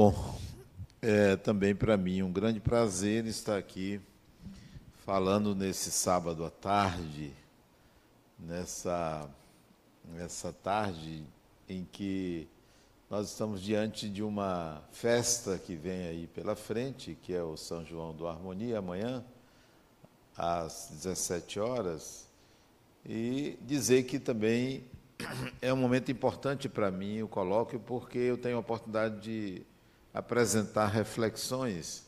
Bom, é também para mim um grande prazer estar aqui falando nesse sábado à tarde, nessa, nessa tarde em que nós estamos diante de uma festa que vem aí pela frente, que é o São João do Harmonia, amanhã, às 17 horas, e dizer que também é um momento importante para mim o colóquio, porque eu tenho a oportunidade de apresentar reflexões.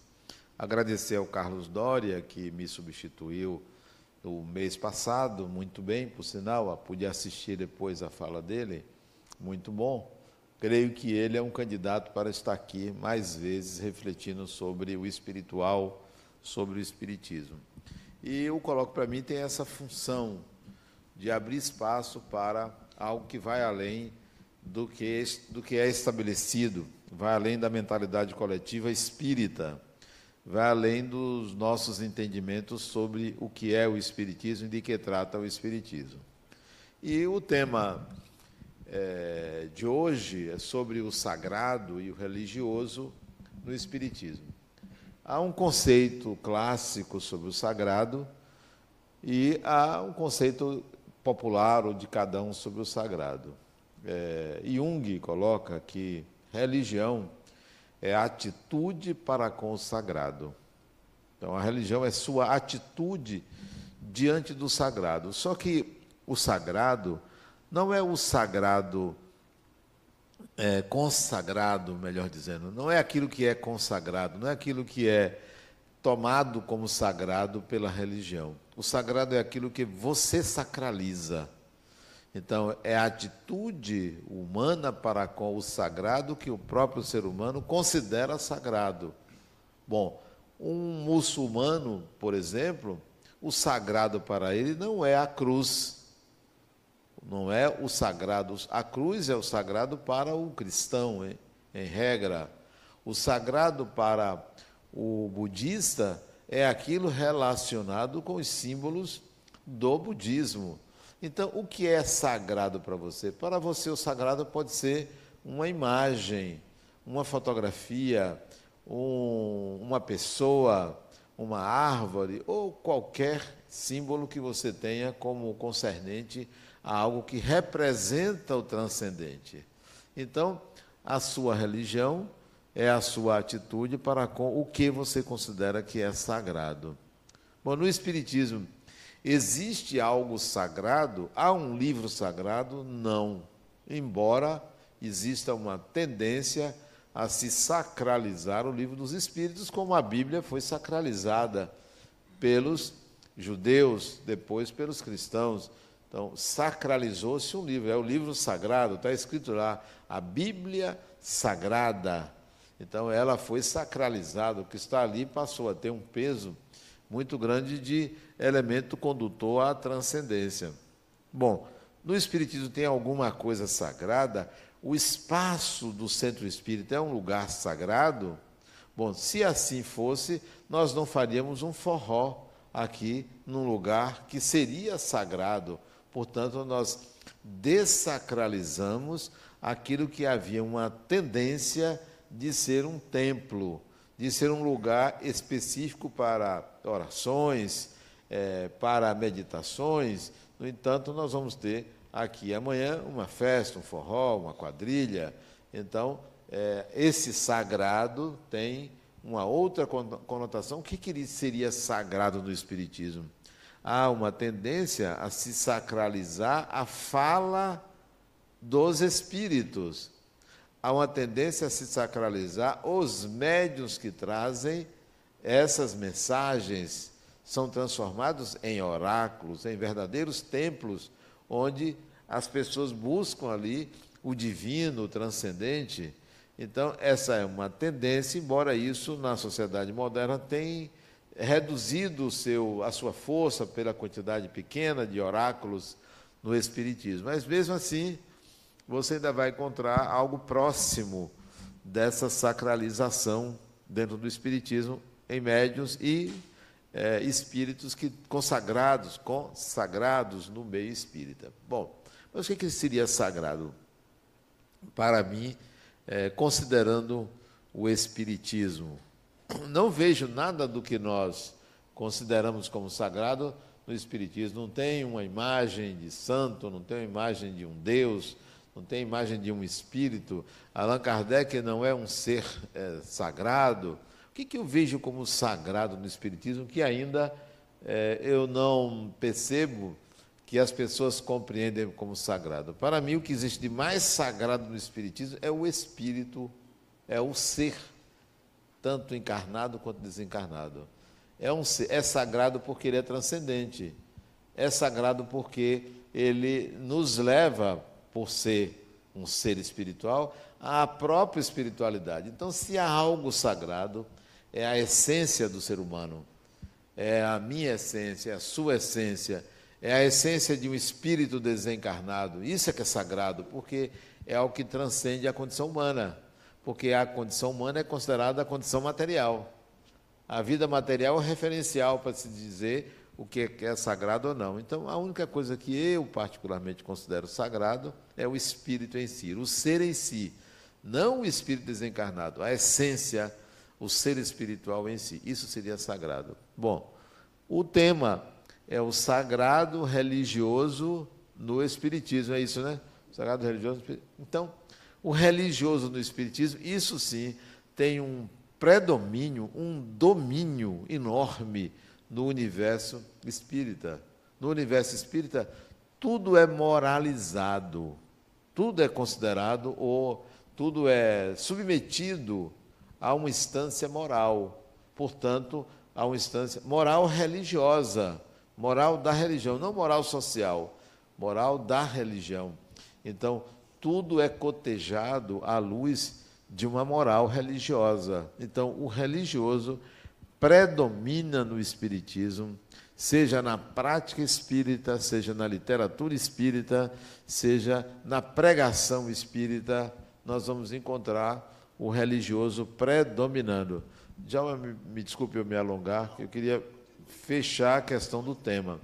Agradecer ao Carlos Dória, que me substituiu no mês passado, muito bem, por sinal, pude assistir depois a fala dele, muito bom. Creio que ele é um candidato para estar aqui mais vezes refletindo sobre o espiritual, sobre o espiritismo. E o coloco para mim tem essa função de abrir espaço para algo que vai além do que, do que é estabelecido, vai além da mentalidade coletiva espírita, vai além dos nossos entendimentos sobre o que é o Espiritismo e de que trata o Espiritismo. E o tema é, de hoje é sobre o sagrado e o religioso no Espiritismo. Há um conceito clássico sobre o sagrado e há um conceito popular ou de cada um sobre o sagrado. É, Jung coloca que religião é atitude para com o sagrado. Então, a religião é sua atitude diante do sagrado. Só que o sagrado não é o sagrado é, consagrado, melhor dizendo, não é aquilo que é consagrado, não é aquilo que é tomado como sagrado pela religião. O sagrado é aquilo que você sacraliza. Então, é a atitude humana para com o sagrado que o próprio ser humano considera sagrado. Bom, um muçulmano, por exemplo, o sagrado para ele não é a cruz, não é o sagrado. A cruz é o sagrado para o cristão, em, em regra. O sagrado para o budista é aquilo relacionado com os símbolos do budismo. Então, o que é sagrado para você? Para você, o sagrado pode ser uma imagem, uma fotografia, um, uma pessoa, uma árvore ou qualquer símbolo que você tenha como concernente a algo que representa o transcendente. Então, a sua religião é a sua atitude para com o que você considera que é sagrado. Bom, no Espiritismo, Existe algo sagrado? Há um livro sagrado? Não. Embora exista uma tendência a se sacralizar o livro dos Espíritos, como a Bíblia foi sacralizada pelos judeus, depois pelos cristãos. Então, sacralizou-se um livro, é o livro sagrado, está escrito lá, a Bíblia Sagrada. Então, ela foi sacralizada, o que está ali passou a ter um peso muito grande de elemento condutor à transcendência. Bom, no Espiritismo tem alguma coisa sagrada? O espaço do centro espírita é um lugar sagrado? Bom, se assim fosse, nós não faríamos um forró aqui num lugar que seria sagrado. Portanto, nós desacralizamos aquilo que havia uma tendência de ser um templo, de ser um lugar específico para orações, é, para meditações. No entanto, nós vamos ter aqui amanhã uma festa, um forró, uma quadrilha. Então, é, esse sagrado tem uma outra conotação. O que, que seria sagrado no Espiritismo? Há uma tendência a se sacralizar a fala dos espíritos. Há uma tendência a se sacralizar os médios que trazem essas mensagens são transformados em oráculos, em verdadeiros templos, onde as pessoas buscam ali o divino, o transcendente. Então, essa é uma tendência, embora isso na sociedade moderna tenha reduzido seu, a sua força pela quantidade pequena de oráculos no Espiritismo. Mas mesmo assim, você ainda vai encontrar algo próximo dessa sacralização dentro do Espiritismo em médios e é, espíritos que consagrados, consagrados no meio espírita. Bom, mas o que, que seria sagrado? Para mim, é, considerando o Espiritismo. Não vejo nada do que nós consideramos como sagrado no Espiritismo. Não tem uma imagem de santo, não tem uma imagem de um Deus, não tem imagem de um espírito. Allan Kardec não é um ser é, sagrado. Que, que eu vejo como sagrado no Espiritismo que ainda é, eu não percebo que as pessoas compreendem como sagrado? Para mim, o que existe de mais sagrado no Espiritismo é o espírito, é o ser, tanto encarnado quanto desencarnado. É, um, é sagrado porque ele é transcendente. É sagrado porque ele nos leva, por ser um ser espiritual, à própria espiritualidade. Então, se há algo sagrado, é a essência do ser humano. É a minha essência, é a sua essência, é a essência de um espírito desencarnado. Isso é que é sagrado, porque é algo que transcende a condição humana. Porque a condição humana é considerada a condição material. A vida material é referencial para se dizer o que é sagrado ou não. Então, a única coisa que eu particularmente considero sagrado é o espírito em si, o ser em si, não o espírito desencarnado, a essência, o ser espiritual em si. Isso seria sagrado. Bom, o tema é o sagrado religioso no espiritismo, é isso, né? Sagrado religioso. Então, o religioso no espiritismo, isso sim tem um predomínio, um domínio enorme no universo espírita. No universo espírita, tudo é moralizado, tudo é considerado ou tudo é submetido a uma instância moral. Portanto, a uma instância moral religiosa, moral da religião, não moral social, moral da religião. Então, tudo é cotejado à luz de uma moral religiosa. Então, o religioso predomina no espiritismo, seja na prática espírita, seja na literatura espírita, seja na pregação espírita, nós vamos encontrar o religioso predominando. Já me, desculpe eu me alongar, eu queria fechar a questão do tema.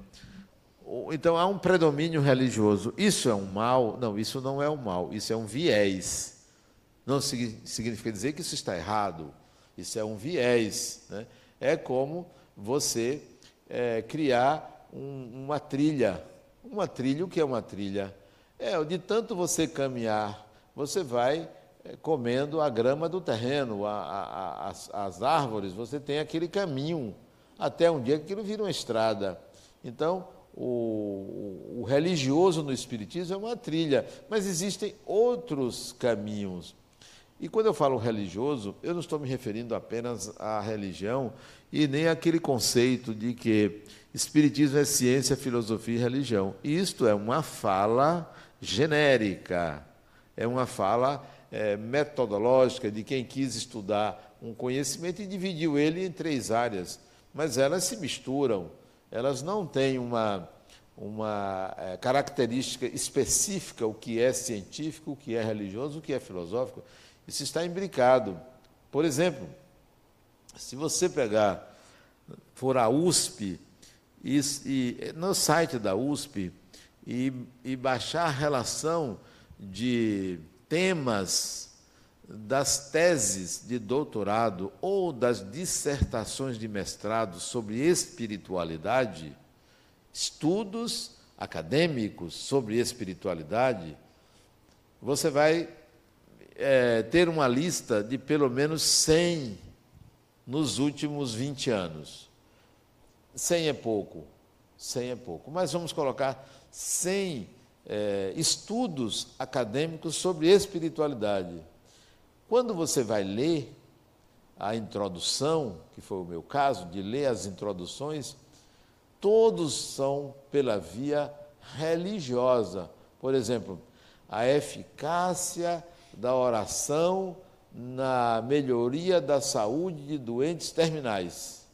Então há um predomínio religioso. Isso é um mal? Não, isso não é um mal, isso é um viés. Não significa dizer que isso está errado. Isso é um viés. Né? É como você é, criar um, uma trilha. Uma trilha, o que é uma trilha? É, de tanto você caminhar, você vai comendo a grama do terreno, a, a, as, as árvores, você tem aquele caminho, até um dia que aquilo vira uma estrada. Então, o, o, religioso no Espiritismo é uma trilha, mas existem outros caminhos. E quando eu falo religioso, eu não estou me referindo apenas à religião e nem àquele conceito de que Espiritismo é ciência, filosofia e religião. Isto é uma fala genérica, é uma fala é, metodológica de quem quis estudar um conhecimento e dividiu ele em três áreas. Mas elas se misturam, elas não têm uma, uma é, característica específica, o que é científico, o que é religioso, o que é filosófico. Isso está imbricado. Por exemplo, se você pegar, for a USP, e, e no site da USP, e, e baixar a relação de temas das teses de doutorado ou das dissertações de mestrado sobre espiritualidade, estudos acadêmicos sobre espiritualidade, você vai é, ter uma lista de pelo menos 100 nos últimos 20 anos. 100 é pouco, 100 é pouco, mas vamos colocar 100 é, estudos acadêmicos sobre espiritualidade. Quando você vai ler a introdução, que foi o meu caso, de ler as introduções, todos são pela via religiosa. Por exemplo, a eficácia da oração na melhoria da saúde de doentes terminais.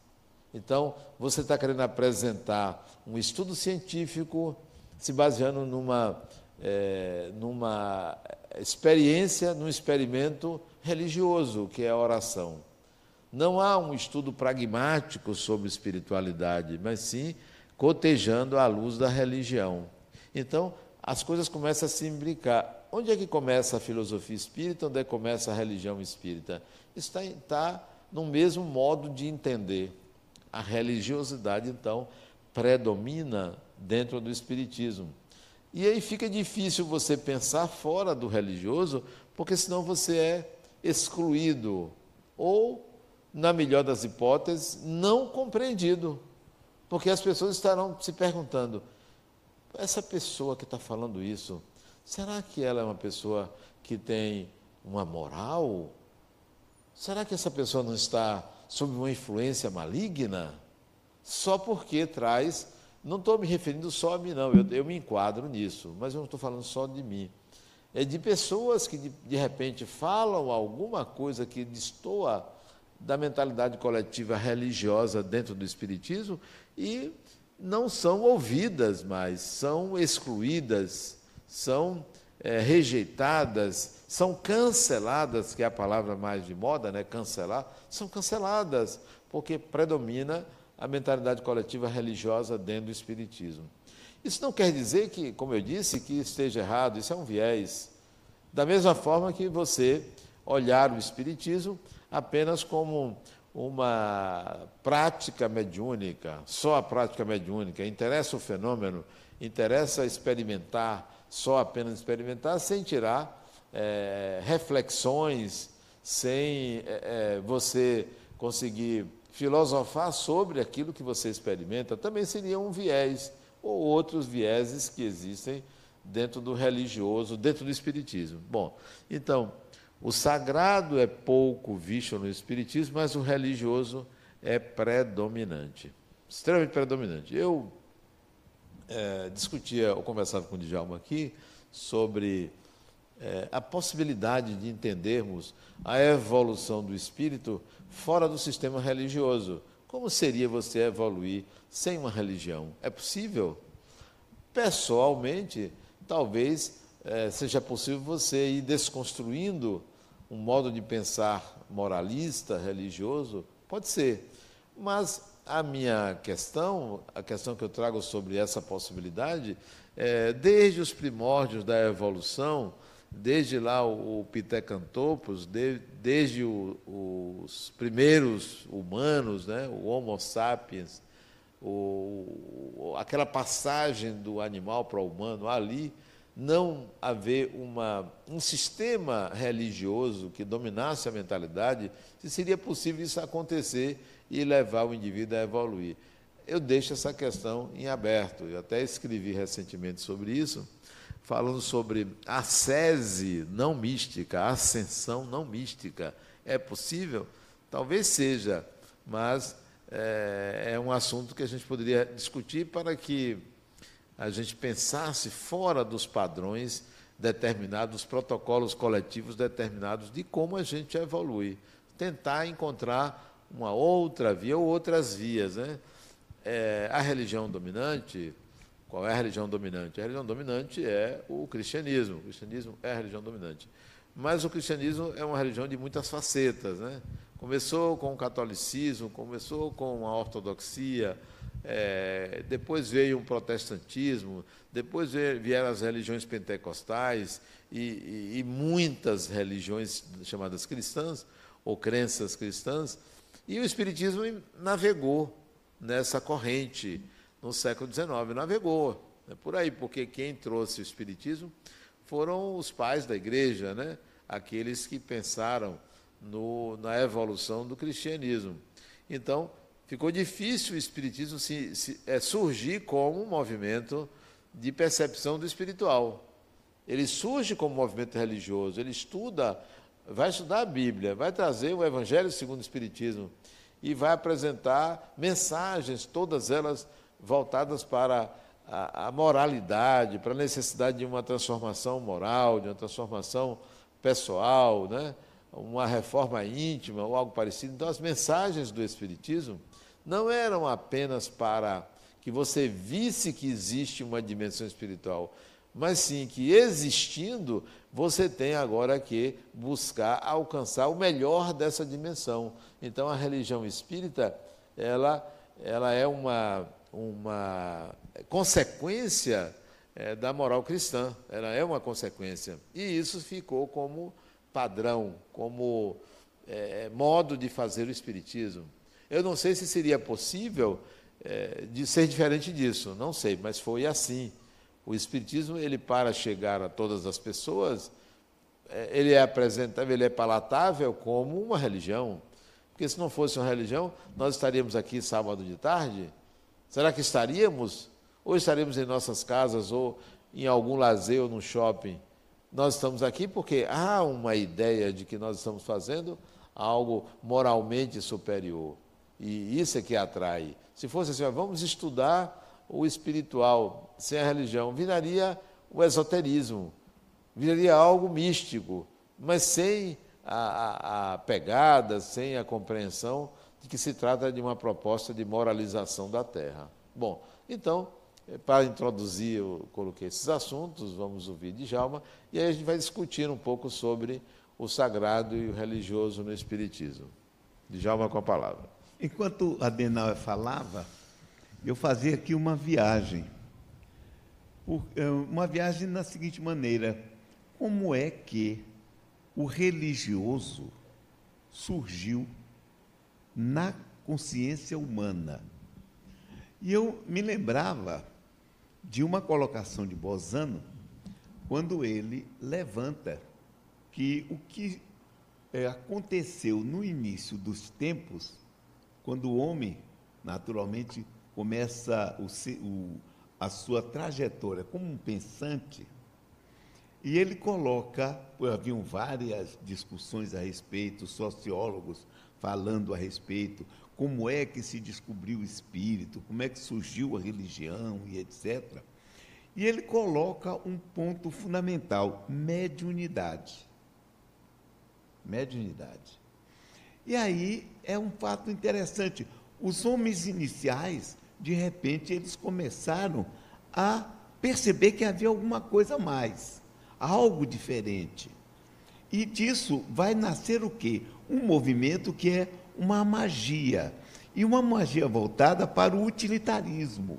Então, você está querendo apresentar um estudo científico se baseando numa, é, numa experiência, num experimento religioso, que é a oração. Não há um estudo pragmático sobre espiritualidade, mas sim cotejando à luz da religião. Então, as coisas começam a se imbricar onde é que começa a filosofia espírita, onde é que começa a religião espírita? Está, está no mesmo modo de entender. A religiosidade, então, predomina dentro do espiritismo. E aí fica difícil você pensar fora do religioso, porque senão você é excluído ou, na melhor das hipóteses, não compreendido. Porque as pessoas estarão se perguntando: essa pessoa que está falando isso, será que ela é uma pessoa que tem uma moral? Será que essa pessoa não está sob uma influência maligna? Só porque traz. Não estou me referindo só a mim, não, eu, eu me enquadro nisso, mas eu não estou falando só de mim. É de pessoas que de, de repente falam alguma coisa que destoa da mentalidade coletiva religiosa dentro do Espiritismo e não são ouvidas mais, são excluídas, são é, rejeitadas, são canceladas, que é a palavra mais de moda, né? cancelar, são canceladas, porque predomina a mentalidade coletiva religiosa dentro do Espiritismo. Isso não quer dizer que, como eu disse, que esteja errado, isso é um viés. Da mesma forma que você olhar o Espiritismo apenas como uma prática mediúnica, só a prática mediúnica, interessa o fenômeno, interessa experimentar, só apenas experimentar, sem tirar é, reflexões, sem é, você conseguir filosofar sobre aquilo que você experimenta, também seria um viés, ou outros vieses que existem dentro do religioso, dentro do espiritismo. Bom, então, o sagrado é pouco visto no Espiritismo, mas o religioso é predominante, extremamente predominante. Eu é, discutia ou conversava com o Djalma aqui sobre é, a possibilidade de entendermos a evolução do espírito fora do sistema religioso. Como seria você evoluir sem uma religião? É possível? Pessoalmente, talvez é, seja possível você ir desconstruindo um modo de pensar moralista, religioso? Pode ser. Mas a minha questão, a questão que eu trago sobre essa possibilidade, é, desde os primórdios da evolução, desde lá o, Pitecantopus, de, desde o, os primeiros humanos, né, o Homo sapiens, o, aquela passagem do animal para o humano ali, não haver uma, um sistema religioso que dominasse a mentalidade, se seria possível isso acontecer e levar o indivíduo a evoluir. Eu deixo essa questão em aberto. Eu até escrevi recentemente sobre isso, falando sobre a sese não mística, ascensão não mística. É possível? Talvez seja, mas é, é um assunto que a gente poderia discutir para que a gente pensasse fora dos padrões determinados, protocolos coletivos determinados de como a gente evolui. Tentar encontrar uma outra via ou outras vias. Né? É, a religião dominante, qual é a religião dominante? A religião dominante é o cristianismo. O cristianismo é a religião dominante. Mas o cristianismo é uma religião de muitas facetas. Né? Começou com o catolicismo, começou com a ortodoxia, é, depois veio o protestantismo, depois vieram as religiões pentecostais e, e, e, muitas religiões chamadas cristãs ou crenças cristãs, e o Espiritismo navegou nessa corrente no século XIX, navegou né, por aí, porque quem trouxe o Espiritismo foram os pais da igreja, né, aqueles que pensaram no, na evolução do cristianismo. Então, ficou difícil o Espiritismo se, se, é, surgir como um movimento de percepção do espiritual. Ele surge como movimento religioso, ele estuda, vai estudar a Bíblia, vai trazer o Evangelho segundo o Espiritismo e vai apresentar mensagens, todas elas voltadas para a, a moralidade, para a necessidade de uma transformação moral, de uma transformação pessoal, né? uma reforma íntima ou algo parecido. Então, as mensagens do Espiritismo não eram apenas para que você visse que existe uma dimensão espiritual, mas sim que existindo, você tem agora que buscar alcançar o melhor dessa dimensão. Então a religião espírita, ela, ela é uma, uma consequência é, da moral cristã, ela é uma consequência. E isso ficou como padrão, como é, modo de fazer o Espiritismo. Eu não sei se seria possível é, de ser diferente disso, não sei, mas foi assim. O Espiritismo, ele para chegar a todas as pessoas, é, ele é apresentável, ele é palatável como uma religião. Porque se não fosse uma religião, nós estaríamos aqui sábado de tarde? Será que estaríamos? Ou estaríamos em nossas casas, ou em algum lazer ou no shopping? Nós estamos aqui porque há uma ideia de que nós estamos fazendo algo moralmente superior. E isso é que atrai. Se fosse assim, vamos estudar o espiritual sem a religião, viraria o esoterismo, viraria algo místico, mas sem a, a, a pegada, sem a compreensão de que se trata de uma proposta de moralização da terra. Bom, então, eh, para introduzir, eu coloquei esses assuntos, vamos ouvir de Jalma, e aí a gente vai discutir um pouco sobre o sagrado e o religioso no Espiritismo. Djalma com a palavra. Enquanto Adenauer falava, eu fazia aqui uma viagem. Eh, uma viagem na seguinte maneira: como é que o religioso surgiu na consciência humana? E eu me lembrava de uma colocação de Bozano, quando ele levanta que o que é, aconteceu no início dos tempos, quando o homem, naturalmente, começa o, o, a sua trajetória como um pensante, e ele coloca, haviam várias discussões a respeito, sociólogos falando a respeito, como é que se descobriu o espírito, como é que surgiu a religião e etc. E ele coloca um ponto fundamental: mediunidade mediunidade. E aí é um fato interessante. Os homens iniciais, de repente, eles começaram a perceber que havia alguma coisa a mais, algo diferente. E disso vai nascer o quê? Um movimento que é uma magia. E uma magia voltada para o utilitarismo.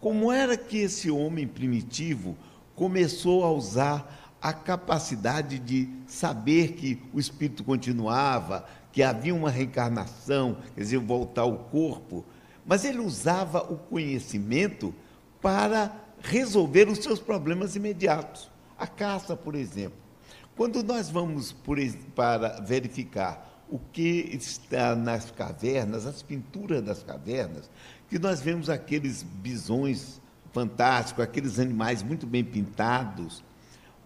Como era que esse homem primitivo começou a usar a capacidade de saber que o espírito continuava, que havia uma reencarnação, quer dizer, voltar ao corpo, mas ele usava o conhecimento para resolver os seus problemas imediatos. A caça, por exemplo. Quando nós vamos por, para verificar o que está nas cavernas, as pinturas das cavernas, que nós vemos aqueles bisões fantásticos, aqueles animais muito bem pintados,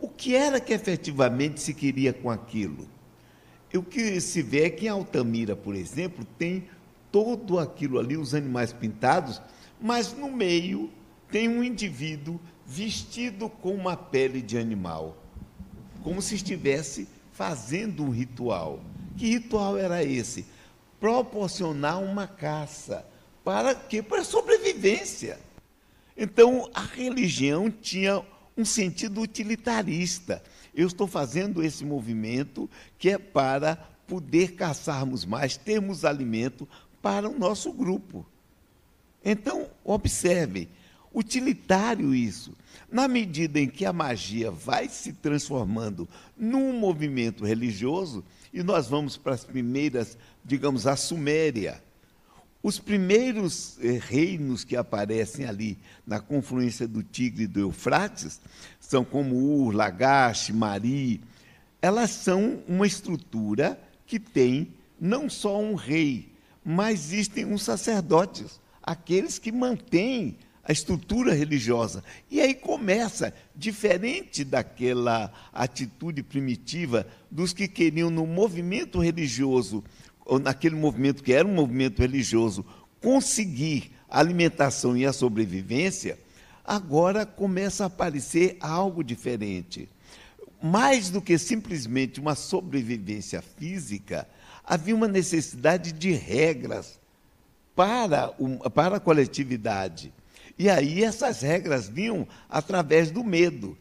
o que era que efetivamente se queria com aquilo? O que se vê é que em Altamira, por exemplo, tem todo aquilo ali, os animais pintados, mas no meio tem um indivíduo vestido com uma pele de animal, como se estivesse fazendo um ritual. Que ritual era esse? Proporcionar uma caça. Para quê? Para sobrevivência. Então, a religião tinha um sentido utilitarista. Eu estou fazendo esse movimento que é para poder caçarmos mais, termos alimento para o nosso grupo. Então, observem, utilitário isso. Na medida em que a magia vai se transformando num movimento religioso, e nós vamos para as primeiras, digamos, a Suméria, os primeiros eh, reinos que aparecem ali na confluência do Tigre e do Eufrates são como Ur, Lagash, Mari. Elas são uma estrutura que tem não só um rei, mas existem uns sacerdotes, aqueles que mantêm a estrutura religiosa. E aí começa, diferente daquela atitude primitiva dos que queriam no movimento religioso ou naquele movimento que era um movimento religioso, conseguir a alimentação e a sobrevivência, agora começa a aparecer algo diferente. Mais do que simplesmente uma sobrevivência física, havia uma necessidade de regras para, para a coletividade. E aí essas regras vinham através do medo.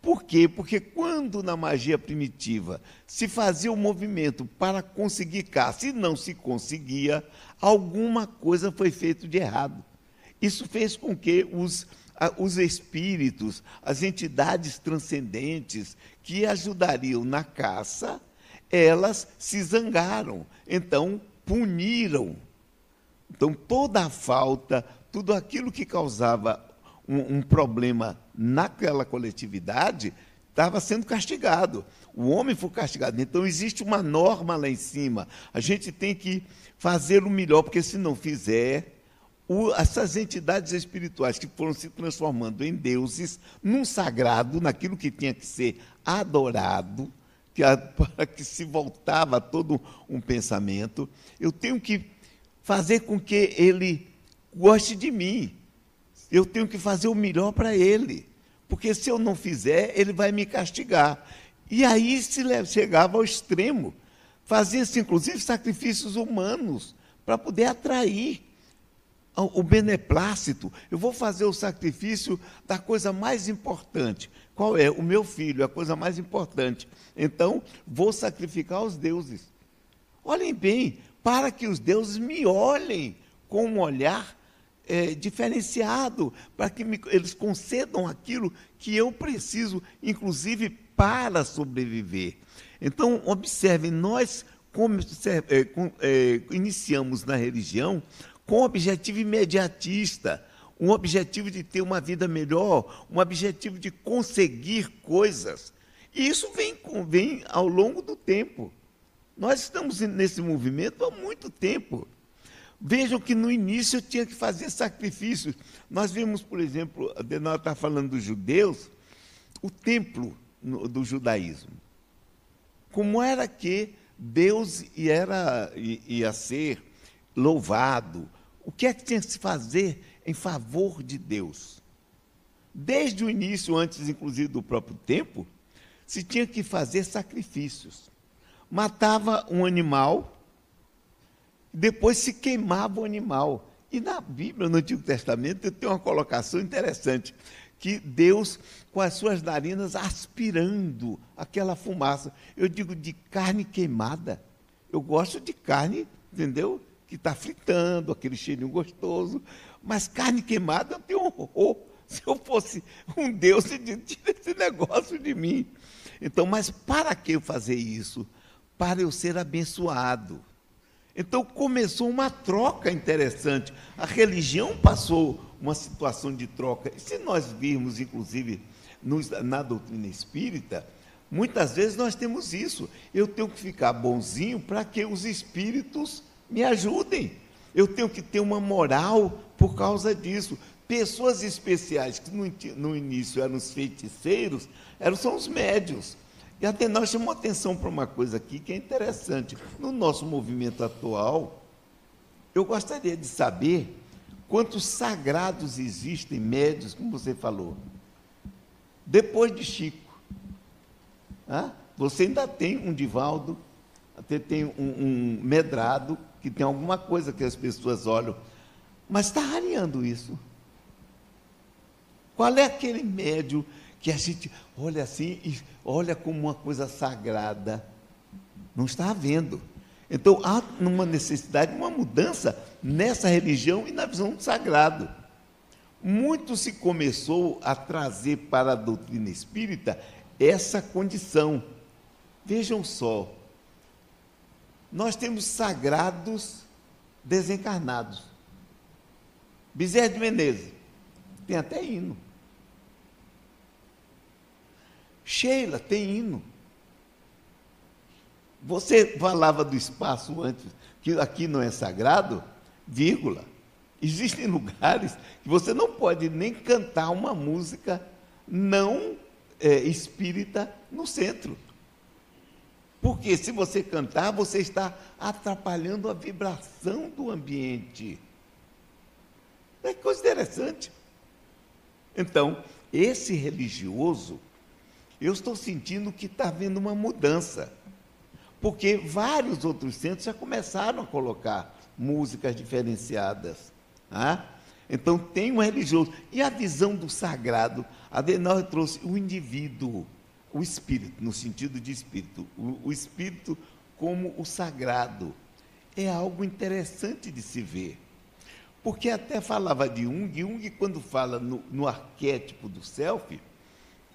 Por quê? Porque quando na magia primitiva se fazia o um movimento para conseguir caça e não se conseguia, alguma coisa foi feita de errado. Isso fez com que os, os espíritos, as entidades transcendentes que ajudariam na caça, elas se zangaram, então puniram. Então, toda a falta, tudo aquilo que causava um, um problema naquela coletividade, estava sendo castigado. O homem foi castigado. Então, existe uma norma lá em cima. A gente tem que fazer o melhor, porque se não fizer, o, essas entidades espirituais que foram se transformando em deuses, num sagrado, naquilo que tinha que ser adorado, que, para que se voltava todo um pensamento, eu tenho que fazer com que ele goste de mim. Eu tenho que fazer o melhor para ele. Porque se eu não fizer, ele vai me castigar. E aí se chegava ao extremo. Fazia-se, inclusive, sacrifícios humanos para poder atrair o beneplácito, eu vou fazer o sacrifício da coisa mais importante. Qual é? O meu filho, a coisa mais importante. Então, vou sacrificar os deuses. Olhem bem, para que os deuses me olhem com um olhar é, diferenciado, para que me, eles concedam aquilo que eu preciso, inclusive para sobreviver. Então, observem, nós como, é, é, iniciamos na religião com um objetivo imediatista, um objetivo de ter uma vida melhor, um objetivo de conseguir coisas. E isso vem, vem ao longo do tempo. Nós estamos nesse movimento há muito tempo. Vejam que no início tinha que fazer sacrifícios. Nós vimos, por exemplo, a Denal está falando dos judeus, o templo do judaísmo. Como era que Deus ia, ia ser louvado, o que é que tinha que se fazer em favor de Deus? Desde o início, antes inclusive do próprio tempo, se tinha que fazer sacrifícios. Matava um animal, depois se queimava o animal. E na Bíblia, no Antigo Testamento, tem uma colocação interessante, que Deus, com as suas narinas, aspirando aquela fumaça. Eu digo de carne queimada. Eu gosto de carne, entendeu? que está fritando, aquele cheirinho gostoso. Mas carne queimada eu tenho horror. Se eu fosse um Deus, tira esse negócio de mim. Então, mas para que eu fazer isso? Para eu ser abençoado. Então começou uma troca interessante. A religião passou uma situação de troca. E se nós virmos, inclusive, na doutrina espírita, muitas vezes nós temos isso. Eu tenho que ficar bonzinho para que os espíritos me ajudem. Eu tenho que ter uma moral por causa disso. Pessoas especiais, que no, no início eram os feiticeiros, eram, são os médios. E até nós chamamos atenção para uma coisa aqui que é interessante. No nosso movimento atual, eu gostaria de saber quantos sagrados existem médios, como você falou. Depois de Chico. Você ainda tem um Divaldo, até tem um, um Medrado, que tem alguma coisa que as pessoas olham, mas está rareando isso. Qual é aquele médio que a gente olha assim e olha como uma coisa sagrada? Não está havendo. Então há uma necessidade de uma mudança nessa religião e na visão do sagrado. Muito se começou a trazer para a doutrina espírita essa condição. Vejam só, nós temos sagrados desencarnados. Bezerra de Menezes, tem até hino. Sheila tem hino. Você falava do espaço antes, que aqui não é sagrado, vírgula. Existem lugares que você não pode nem cantar uma música não é, espírita no centro. Porque se você cantar, você está atrapalhando a vibração do ambiente. É coisa interessante. Então, esse religioso, eu estou sentindo que está havendo uma mudança. Porque vários outros centros já começaram a colocar músicas diferenciadas. Ah? Então, tem um religioso. E a visão do sagrado? A Adenauer trouxe o indivíduo o espírito, no sentido de espírito, o, o espírito como o sagrado. É algo interessante de se ver. Porque até falava de Jung, Jung, quando fala no, no arquétipo do self,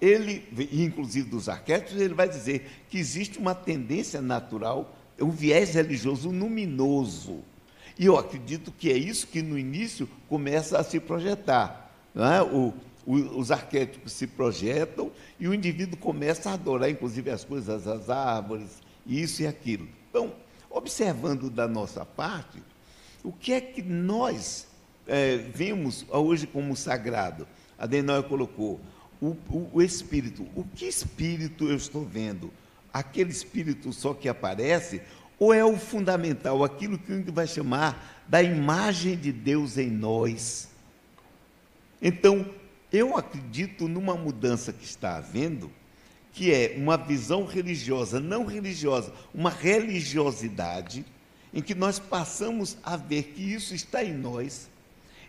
ele, inclusive dos arquétipos, ele vai dizer que existe uma tendência natural, um viés religioso luminoso. E eu acredito que é isso que no início começa a se projetar. É? O, o, os arquétipos se projetam e o indivíduo começa a adorar, inclusive, as coisas, as árvores, isso e aquilo. Então, observando da nossa parte, o que é que nós é, vemos hoje como sagrado? A Denóia colocou o, o, o espírito. O que espírito eu estou vendo? Aquele espírito só que aparece ou é o fundamental, aquilo que a gente vai chamar da imagem de Deus em nós? Então, eu acredito numa mudança que está havendo, que é uma visão religiosa, não religiosa, uma religiosidade, em que nós passamos a ver que isso está em nós,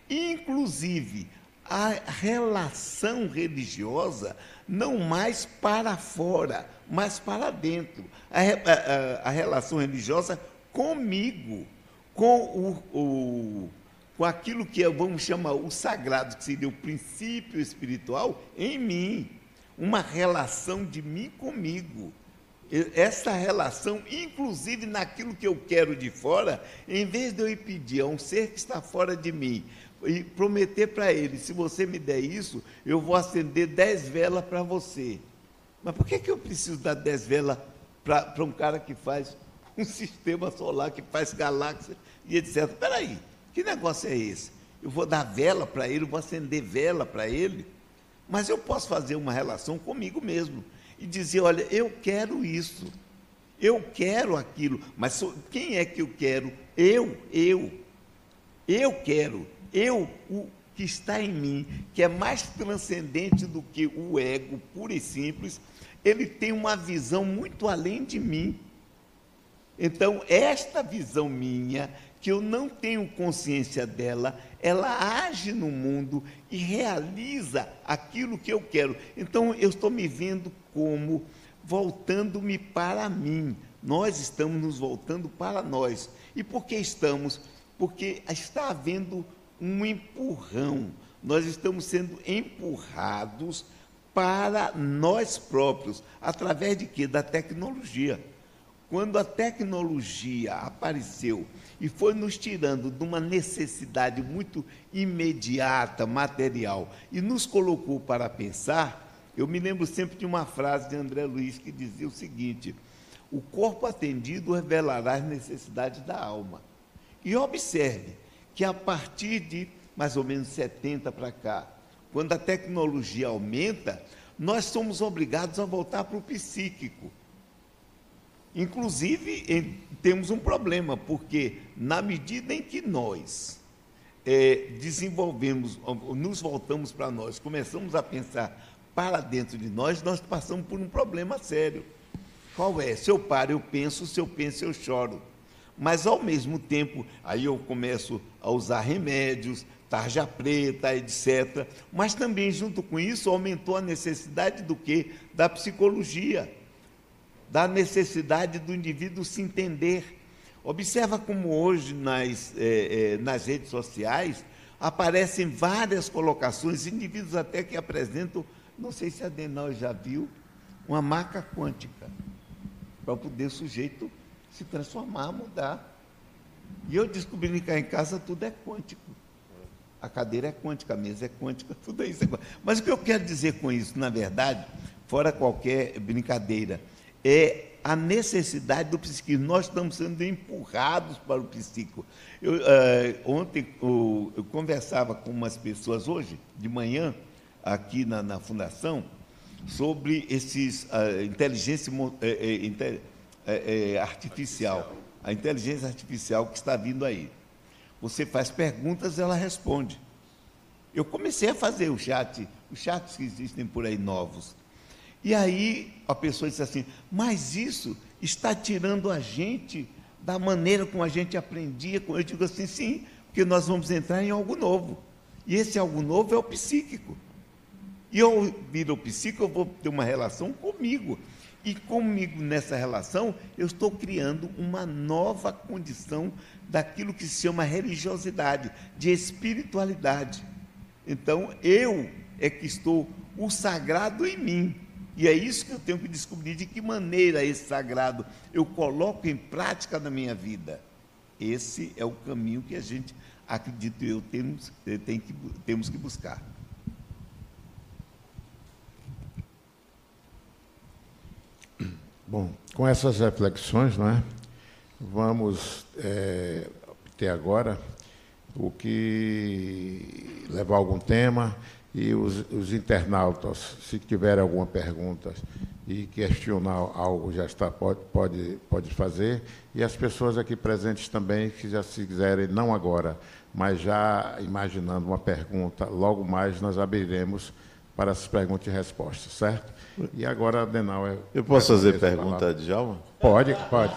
inclusive a relação religiosa não mais para fora, mas para dentro. A, a, a relação religiosa comigo, com, o, o, com aquilo que vamos chamar o sagrado, que seria o princípio espiritual, em mim. Uma relação de mim comigo. Essa relação, inclusive naquilo que eu quero de fora, em vez de eu ir pedir a um ser que está fora de mim, e prometer para ele: se você me der isso, eu vou acender dez velas para você. Mas por que, que eu preciso dar dez velas para um cara que faz um sistema solar, que faz galáxias e etc? Espera aí, que negócio é esse? Eu vou dar vela para ele, vou acender vela para ele, mas eu posso fazer uma relação comigo mesmo e dizer: olha, eu quero isso, eu quero aquilo, mas quem é que eu quero? Eu, eu, eu quero eu, o que está em mim, que é mais transcendente do que o ego puro e simples, ele tem uma visão muito além de mim. Então, esta visão minha, que eu não tenho consciência dela, ela age no mundo e realiza aquilo que eu quero. Então, eu estou me vendo como voltando-me para mim. Nós estamos nos voltando para nós. E por que estamos? Porque está havendo um empurrão. Nós estamos sendo empurrados para nós próprios, através de quê? Da tecnologia. Quando a tecnologia apareceu e foi nos tirando de uma necessidade muito imediata, material, e nos colocou para pensar, eu me lembro sempre de uma frase de André Luiz que dizia o seguinte: o corpo atendido revelará as necessidades da alma. E observe, que a partir de mais ou menos 70 para cá, quando a tecnologia aumenta, nós somos obrigados a voltar para o psíquico. Inclusive, em, temos um problema, porque na medida em que nós é, desenvolvemos, nos voltamos para nós, começamos a pensar para dentro de nós, nós passamos por um problema sério. Qual é? Se eu paro, eu penso, se eu penso, eu choro mas ao mesmo tempo, aí eu começo a usar remédios, tarja preta, etc. Mas também, junto com isso, aumentou a necessidade do quê? Da psicologia, da necessidade do indivíduo se entender. Observa como hoje nas, eh, eh, nas redes sociais aparecem várias colocações, indivíduos até que apresentam, não sei se a Denal já viu, uma marca quântica, para poder o sujeito se transformar, mudar. E eu descobri que cá em casa tudo é quântico. A cadeira é quântica, a mesa é quântica, tudo isso é quântico. Mas o que eu quero dizer com isso, na verdade, fora qualquer brincadeira, é a necessidade do psiquismo. Nós estamos sendo empurrados para o psíquico. Eu, uh, ontem uh, eu conversava com umas pessoas hoje, de manhã, aqui na, na fundação, sobre esses uh, inteligência. Uh, é, é, artificial, a inteligência artificial que está vindo aí. Você faz perguntas, ela responde. Eu comecei a fazer o chat, os chats que existem por aí novos. E aí a pessoa disse assim: Mas isso está tirando a gente da maneira como a gente aprendia. Eu digo assim: sim, porque nós vamos entrar em algo novo. E esse algo novo é o psíquico. E eu viro o psíquico, eu vou ter uma relação comigo. E comigo nessa relação, eu estou criando uma nova condição daquilo que se chama religiosidade, de espiritualidade. Então, eu é que estou o sagrado em mim. E é isso que eu tenho que descobrir de que maneira esse sagrado eu coloco em prática na minha vida. Esse é o caminho que a gente, acredito eu, temos, tem que, temos que buscar. Bom, com essas reflexões, não é? Vamos é, ter agora o que levar algum tema e os, os, internautas, se tiverem alguma pergunta e questionar algo, já está pode, pode, pode fazer. E as pessoas aqui presentes também, que já se quiserem, não agora, mas já imaginando uma pergunta, logo mais nós abriremos para as perguntas e respostas, certo? E agora, Adenal... É, Eu posso fazer pergunta, Djalma? Pode, pode.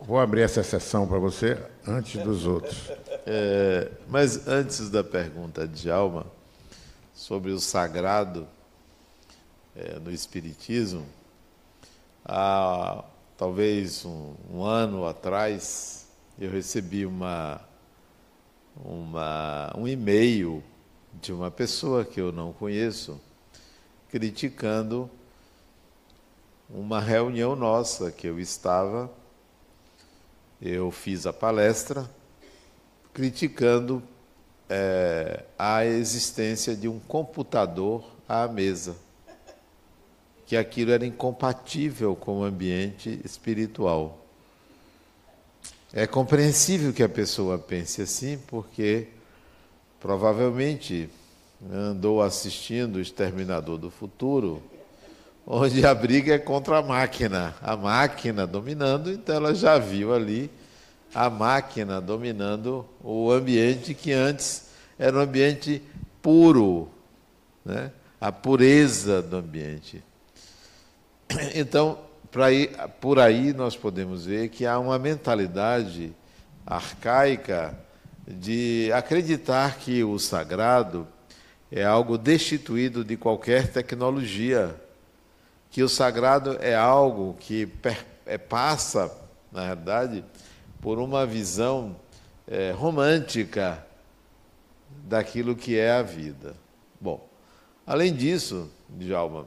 Vou abrir essa sessão para você antes dos outros. É, mas antes da pergunta de Alma sobre o sagrado é, no Espiritismo, há talvez um, um, ano atrás eu recebi uma, uma, um e-mail de uma pessoa que eu não conheço criticando uma reunião nossa que eu estava. Eu fiz a palestra criticando é, a existência de um computador à mesa, que aquilo era incompatível com o ambiente espiritual. É compreensível que a pessoa pense assim, porque provavelmente andou assistindo o Exterminador do Futuro, onde a briga é contra a máquina, a máquina dominando, então ela já viu ali a máquina dominando o ambiente que antes era um ambiente puro, né? a pureza do ambiente. Então, aí, por aí nós podemos ver que há uma mentalidade arcaica de acreditar que o sagrado é algo destituído de qualquer tecnologia, que o sagrado é algo que é, passa, na verdade, por uma visão é, romântica daquilo que é a vida. Bom, além disso, Djalma,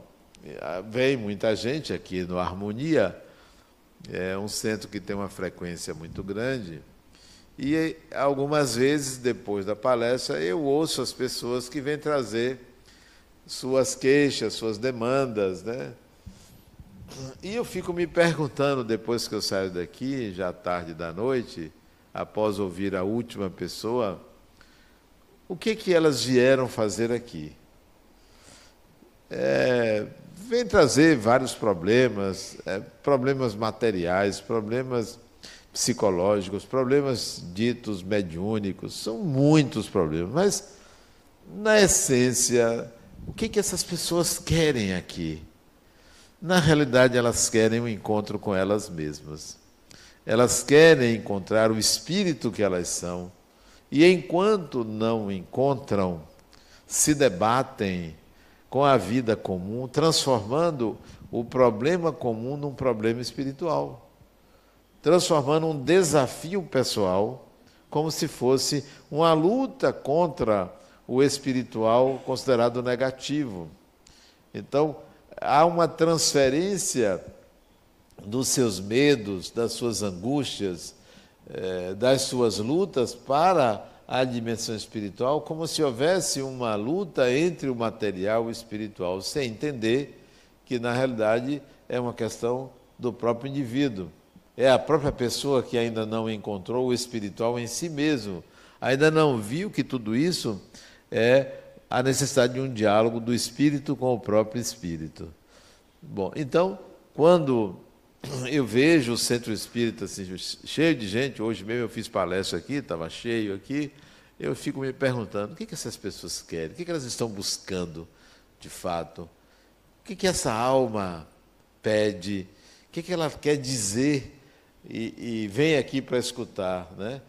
vem muita gente aqui no Harmonia, é um centro que tem uma frequência muito grande, e algumas vezes, depois da palestra, eu ouço as pessoas que vêm trazer suas queixas, suas demandas, né? E eu fico me perguntando, depois que eu saio daqui, já tarde da noite, após ouvir a última pessoa, o que, que elas vieram fazer aqui? É, vem trazer vários problemas, é, problemas materiais, problemas psicológicos, problemas ditos mediúnicos, são muitos problemas, mas, na essência, o que, que essas pessoas querem aqui? Na realidade, elas querem um encontro com elas mesmas. Elas querem encontrar o espírito que elas são. E enquanto não encontram, se debatem com a vida comum, transformando o problema comum num problema espiritual. Transformando um desafio pessoal como se fosse uma luta contra o espiritual considerado negativo. Então, há uma transferência dos seus medos, das suas angústias, eh, das suas lutas para a dimensão espiritual, como se houvesse uma luta entre o material e o espiritual, sem entender que, na realidade, é uma questão do próprio indivíduo. É a própria pessoa que ainda não encontrou o espiritual em si mesmo, ainda não viu que tudo isso é a necessidade de um diálogo do espírito com o próprio espírito. Bom, então, quando eu vejo o centro espírita assim, cheio de gente, hoje mesmo eu fiz palestra aqui, estava cheio aqui, eu fico me perguntando: o que, que essas pessoas querem? O que, que elas estão buscando de fato? O que, que essa alma pede? O que, que ela quer dizer e, e vem aqui para escutar? Né?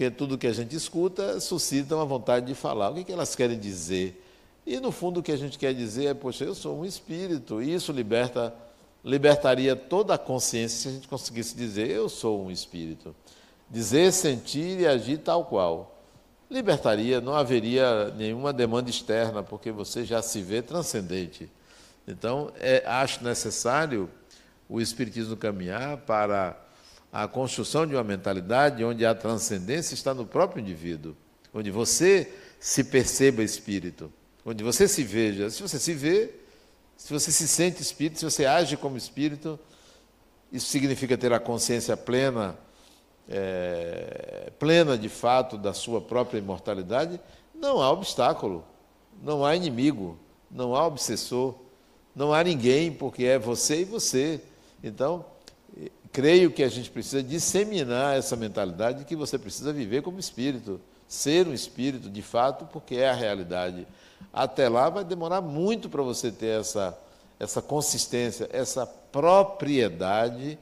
porque tudo que a gente escuta suscita uma vontade de falar. O que, que elas querem dizer? E no fundo o que a gente quer dizer é, poxa, eu sou um espírito, e isso liberta, libertaria toda a consciência se a gente conseguisse dizer, eu sou um espírito. Dizer, sentir e agir tal qual. Libertaria, não haveria nenhuma demanda externa, porque você já se vê transcendente. Então, é, acho necessário o Espiritismo caminhar para a construção de uma mentalidade onde a transcendência está no próprio indivíduo, onde você se perceba espírito, onde você se veja. Se você se vê, se você se sente espírito, se você age como espírito, isso significa ter a consciência plena, é, plena de fato da sua própria imortalidade. Não há obstáculo, não há inimigo, não há obsessor, não há ninguém, porque é você e você. Então, creio que a gente precisa disseminar essa mentalidade de que você precisa viver como espírito, ser um espírito de fato, porque é a realidade. Até lá vai demorar muito para você ter essa, essa consistência, essa propriedade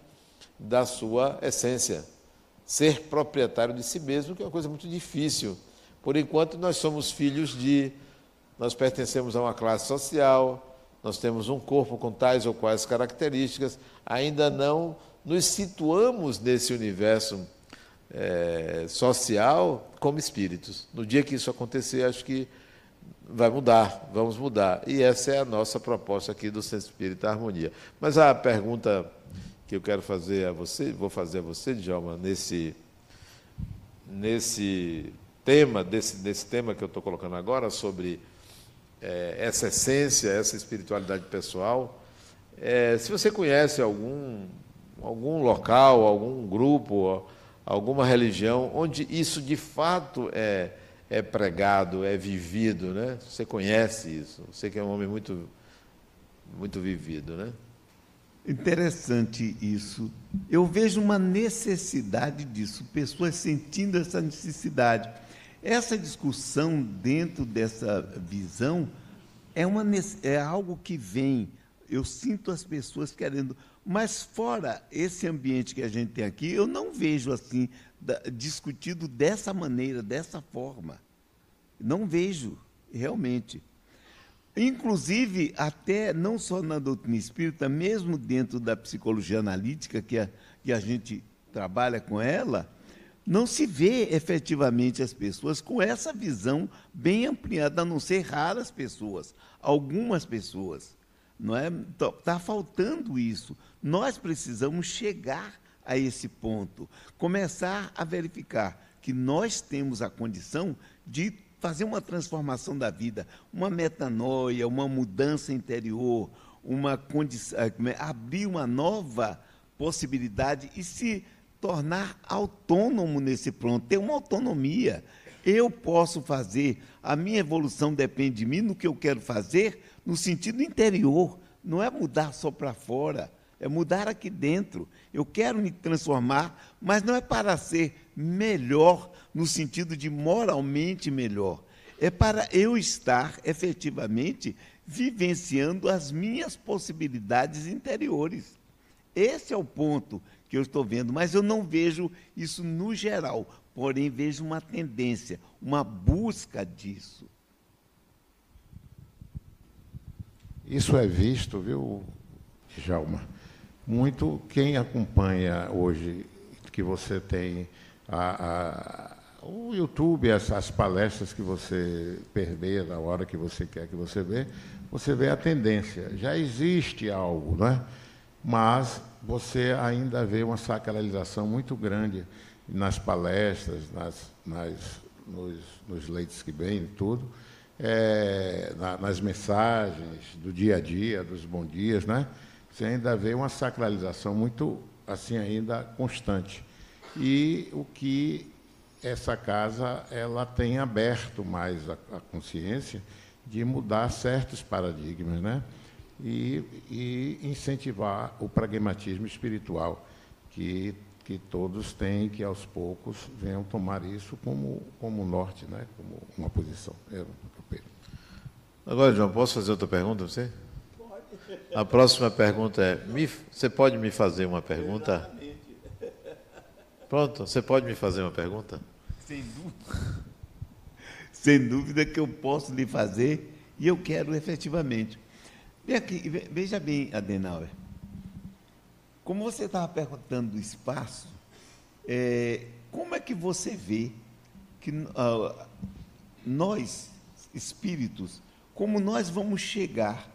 da sua essência. Ser proprietário de si mesmo, que é uma coisa muito difícil. Por enquanto, nós somos filhos de. Nós pertencemos a uma classe social, nós temos um corpo com tais ou quais características, ainda não nos situamos nesse universo é, social como espíritos. No dia que isso acontecer, acho que vai mudar, vamos mudar. E essa é a nossa proposta aqui do Centro Espírita Harmonia. Mas a pergunta que eu quero fazer a você, vou fazer a você, Djalma, nesse, nesse tema, desse, desse tema que eu estou colocando agora, sobre é, essa essência, essa espiritualidade pessoal. É, se você conhece algum, algum local, algum grupo, alguma religião onde isso de fato é, é pregado, é vivido, né? Você conhece isso, você que é um homem muito, muito vivido, né? Interessante isso. Eu vejo uma necessidade disso, pessoas sentindo essa necessidade. Essa discussão dentro dessa visão é, uma, é algo que vem. Eu sinto as pessoas querendo. Mas fora esse ambiente que a gente tem aqui, eu não vejo assim da, discutido dessa maneira, dessa forma. Não vejo, realmente. Inclusive, até não só na doutrina espírita, mesmo dentro da psicologia analítica, que a, que a gente trabalha com ela, não se vê efetivamente as pessoas com essa visão bem ampliada, a não ser raras pessoas, algumas pessoas. Não é? Está tá faltando isso. Nós precisamos chegar a esse ponto, começar a verificar que nós temos a condição de fazer uma transformação da vida, uma metanoia, uma mudança interior, uma condição, eh, é, abrir uma nova possibilidade e se tornar autônomo nesse pronto, ter uma autonomia. Eu posso fazer, a minha evolução depende de mim no que eu quero fazer, no sentido interior, não é mudar só para fora, é mudar aqui dentro. Eu quero me transformar, mas não é para ser melhor no sentido de moralmente melhor. É para eu estar efetivamente vivenciando as minhas possibilidades interiores. Esse é o ponto que eu estou vendo, mas eu não vejo isso no geral, porém vejo uma tendência, uma busca disso. Isso é visto, viu, Djalma? Muito quem acompanha hoje, que você tem a, a, o YouTube, as, as, palestras que você perder na hora que você quer que você vê, você vê a tendência. Já existe algo, não é? mas você ainda vê uma sacralização muito grande nas palestras, nas, nas nos, nos, que vêm, tudo, é, na, nas mensagens do dia a dia, dos bons dias, né? Você ainda vê uma sacralização muito, assim, ainda constante. E o que essa casa ela tem aberto mais a, a consciência de mudar certos paradigmas, né? e, e incentivar o pragmatismo espiritual, que, que todos têm que, aos poucos, venham tomar isso como, como norte, né? como uma posição. Agora, João, posso fazer outra pergunta a você? A próxima pergunta é: me, você pode me fazer uma pergunta? Pronto, você pode me fazer uma pergunta? Sem dúvida. Sem dúvida que eu posso lhe fazer E eu quero efetivamente. Veja bem, Adenauer, como você estava perguntando do espaço, é, como é que você vê que uh, nós, espíritos, como nós vamos chegar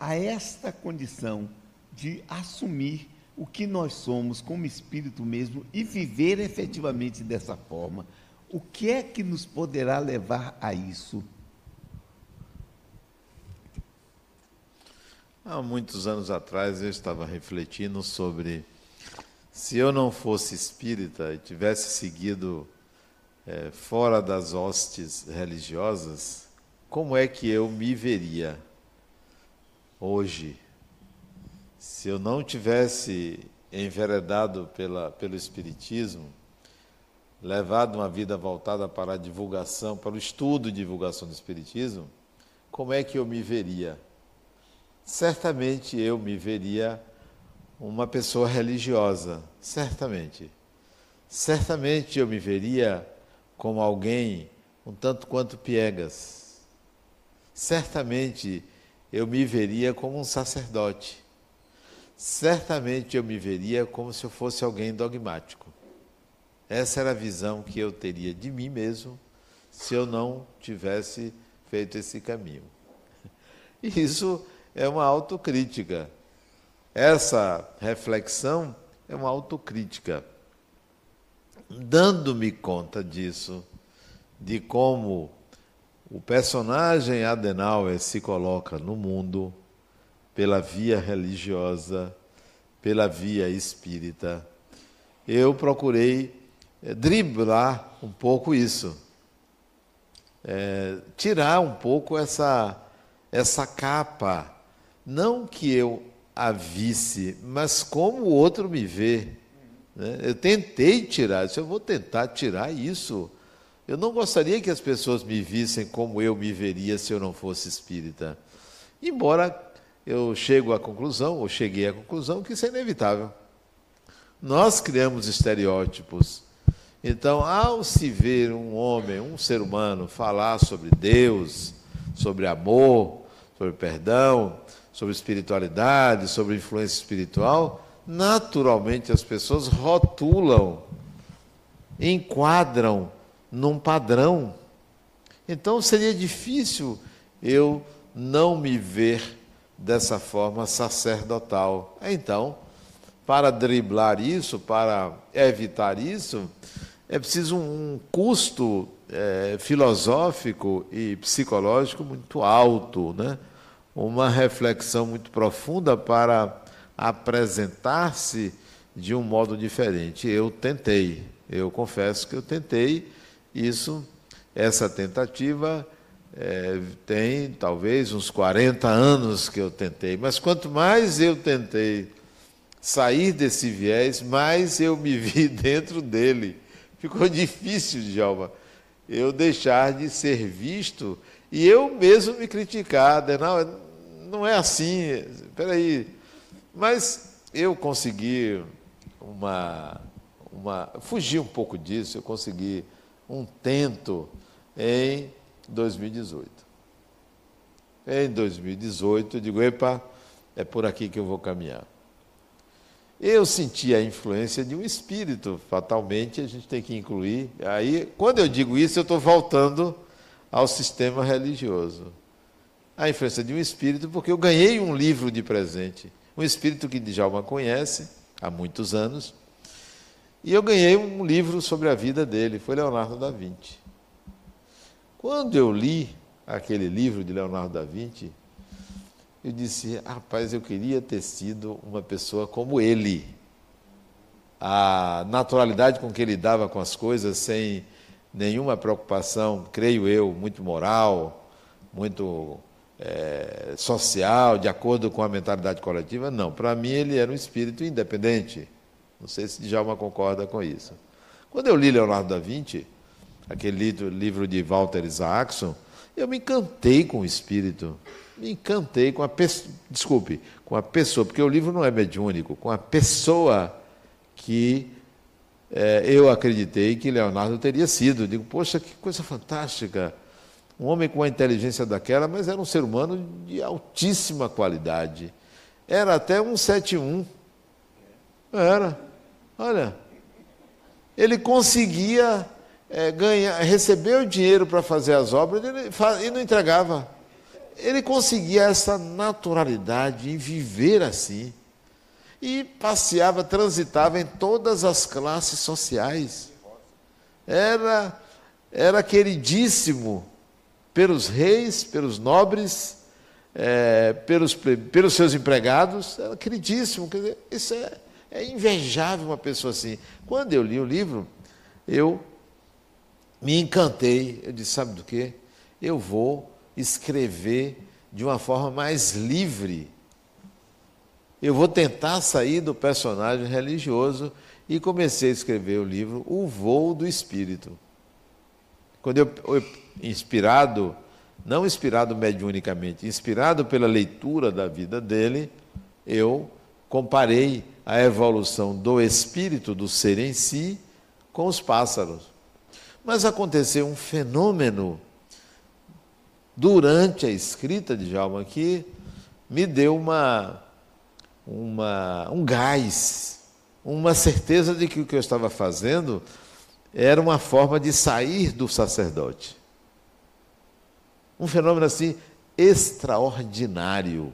a esta condição de assumir o que nós somos como espírito mesmo e viver efetivamente dessa forma? O que é que nos poderá levar a isso? Há muitos anos atrás eu estava refletindo sobre se eu não fosse espírita e tivesse seguido é, fora das hostes religiosas, como é que eu me veria hoje? Se eu não tivesse enveredado pela, pelo Espiritismo, levado uma vida voltada para a divulgação, para o estudo e divulgação do Espiritismo, como é que eu me veria? Certamente eu me veria uma pessoa religiosa, certamente. Certamente eu me veria como alguém um tanto quanto piegas. Certamente eu me veria como um sacerdote. Certamente eu me veria como se eu fosse alguém dogmático. Essa era a visão que eu teria de mim mesmo se eu não tivesse feito esse caminho. Isso é uma autocrítica. Essa reflexão é uma autocrítica. Dando-me conta disso, de como o personagem Adenauer se coloca no mundo pela via religiosa, pela via espírita, eu procurei eh, driblar um pouco isso, é, tirar um pouco essa, essa capa. Não que eu a visse, mas como o outro me vê. Né? Eu tentei tirar, eu vou tentar tirar isso. Eu não gostaria que as pessoas me vissem como eu me veria se eu não fosse espírita. Embora eu chego à conclusão, ou cheguei à conclusão, que isso é inevitável. Nós criamos estereótipos. Então, ao se ver um homem, um ser humano, falar sobre Deus, sobre amor, sobre perdão, sobre espiritualidade, sobre influência espiritual, naturalmente as pessoas rotulam, enquadram num padrão. Então seria difícil eu não me ver dessa forma sacerdotal. Então, para driblar isso, para evitar isso, é preciso um custo é, filosófico e psicológico muito alto, né? uma reflexão muito profunda para apresentar-se de um modo diferente. Eu tentei, eu confesso que eu tentei. Isso, essa tentativa é, tem talvez uns 40 anos que eu tentei, mas quanto mais eu tentei sair desse viés, mais eu me vi dentro dele. Ficou difícil, Djalma, eu deixar de ser visto e eu mesmo me criticar, não, não é assim, espera aí. Mas eu consegui uma, uma, fugir um pouco disso, eu consegui um tento em 2018. Em 2018, eu digo, epa, é por aqui que eu vou caminhar. Eu senti a influência de um espírito, fatalmente a gente tem que incluir. Aí, quando eu digo isso, eu estou voltando ao sistema religioso. A influência de um espírito, porque eu ganhei um livro de presente. Um espírito que Djalma conhece há muitos anos. E eu ganhei um livro sobre a vida dele, foi Leonardo da Vinci. Quando eu li aquele livro de Leonardo da Vinci, eu disse: rapaz, eu queria ter sido uma pessoa como ele. A naturalidade com que ele dava com as coisas, sem nenhuma preocupação, creio eu, muito moral, muito é, social, de acordo com a mentalidade coletiva, não. Para mim, ele era um espírito independente. Não sei se Djalma concorda com isso. Quando eu li Leonardo da Vinci, aquele livro de Walter Isaacson, eu me encantei com o espírito. Me encantei com a pessoa, desculpe, com a pessoa, porque o livro não é mediúnico, com a pessoa que é, eu acreditei que Leonardo teria sido. Digo, poxa, que coisa fantástica um homem com a inteligência daquela, mas era um ser humano de altíssima qualidade. Era até um 71. Era. Olha, ele conseguia é, ganhar, receber o dinheiro para fazer as obras e não entregava. Ele conseguia essa naturalidade em viver assim. E passeava, transitava em todas as classes sociais. Era, era queridíssimo pelos reis, pelos nobres, é, pelos, pelos seus empregados. Era queridíssimo. Quer dizer, isso é, é invejável uma pessoa assim. Quando eu li o livro, eu me encantei. Eu disse: sabe do que? Eu vou escrever de uma forma mais livre. Eu vou tentar sair do personagem religioso e comecei a escrever o livro O Voo do Espírito. Quando eu, eu inspirado, não inspirado mediunicamente, inspirado pela leitura da vida dele, eu comparei a evolução do espírito, do ser em si, com os pássaros. Mas aconteceu um fenômeno durante a escrita de Jalma que me deu uma, uma, um gás, uma certeza de que o que eu estava fazendo era uma forma de sair do sacerdote. Um fenômeno assim extraordinário.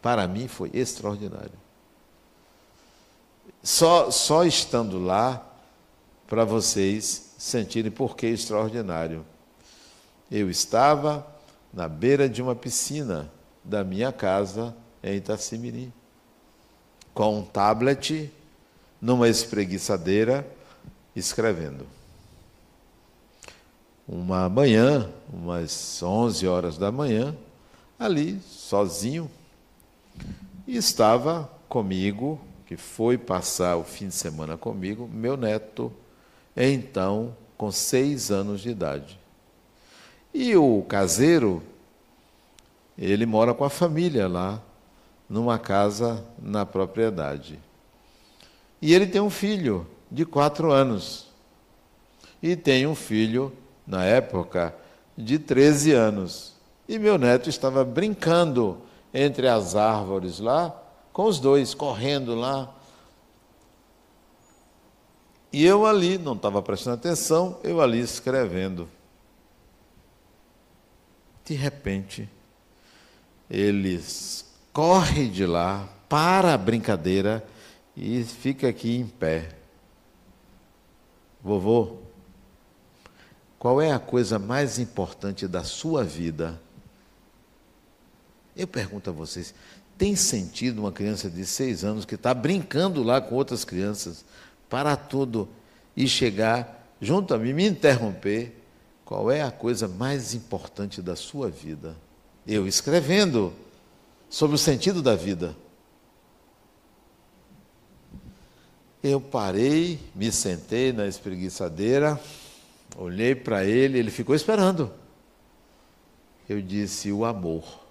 Para mim foi extraordinário. Só, só estando lá para vocês sentirem por que extraordinário. Eu estava na beira de uma piscina da minha casa em Itacimirim, com um tablet, numa espreguiçadeira, escrevendo. Uma manhã, umas 11 horas da manhã, ali, sozinho, e estava comigo que foi passar o fim de semana comigo, meu neto, então com seis anos de idade. E o caseiro, ele mora com a família lá, numa casa na propriedade. E ele tem um filho de quatro anos. E tem um filho, na época, de 13 anos. E meu neto estava brincando entre as árvores lá, com os dois correndo lá. E eu ali, não estava prestando atenção, eu ali escrevendo. De repente, eles corre de lá, para a brincadeira e fica aqui em pé. Vovô, qual é a coisa mais importante da sua vida? Eu pergunto a vocês, tem sentido uma criança de seis anos que está brincando lá com outras crianças, parar tudo e chegar junto a mim, me interromper? Qual é a coisa mais importante da sua vida? Eu escrevendo sobre o sentido da vida. Eu parei, me sentei na espreguiçadeira, olhei para ele, ele ficou esperando. Eu disse: o amor.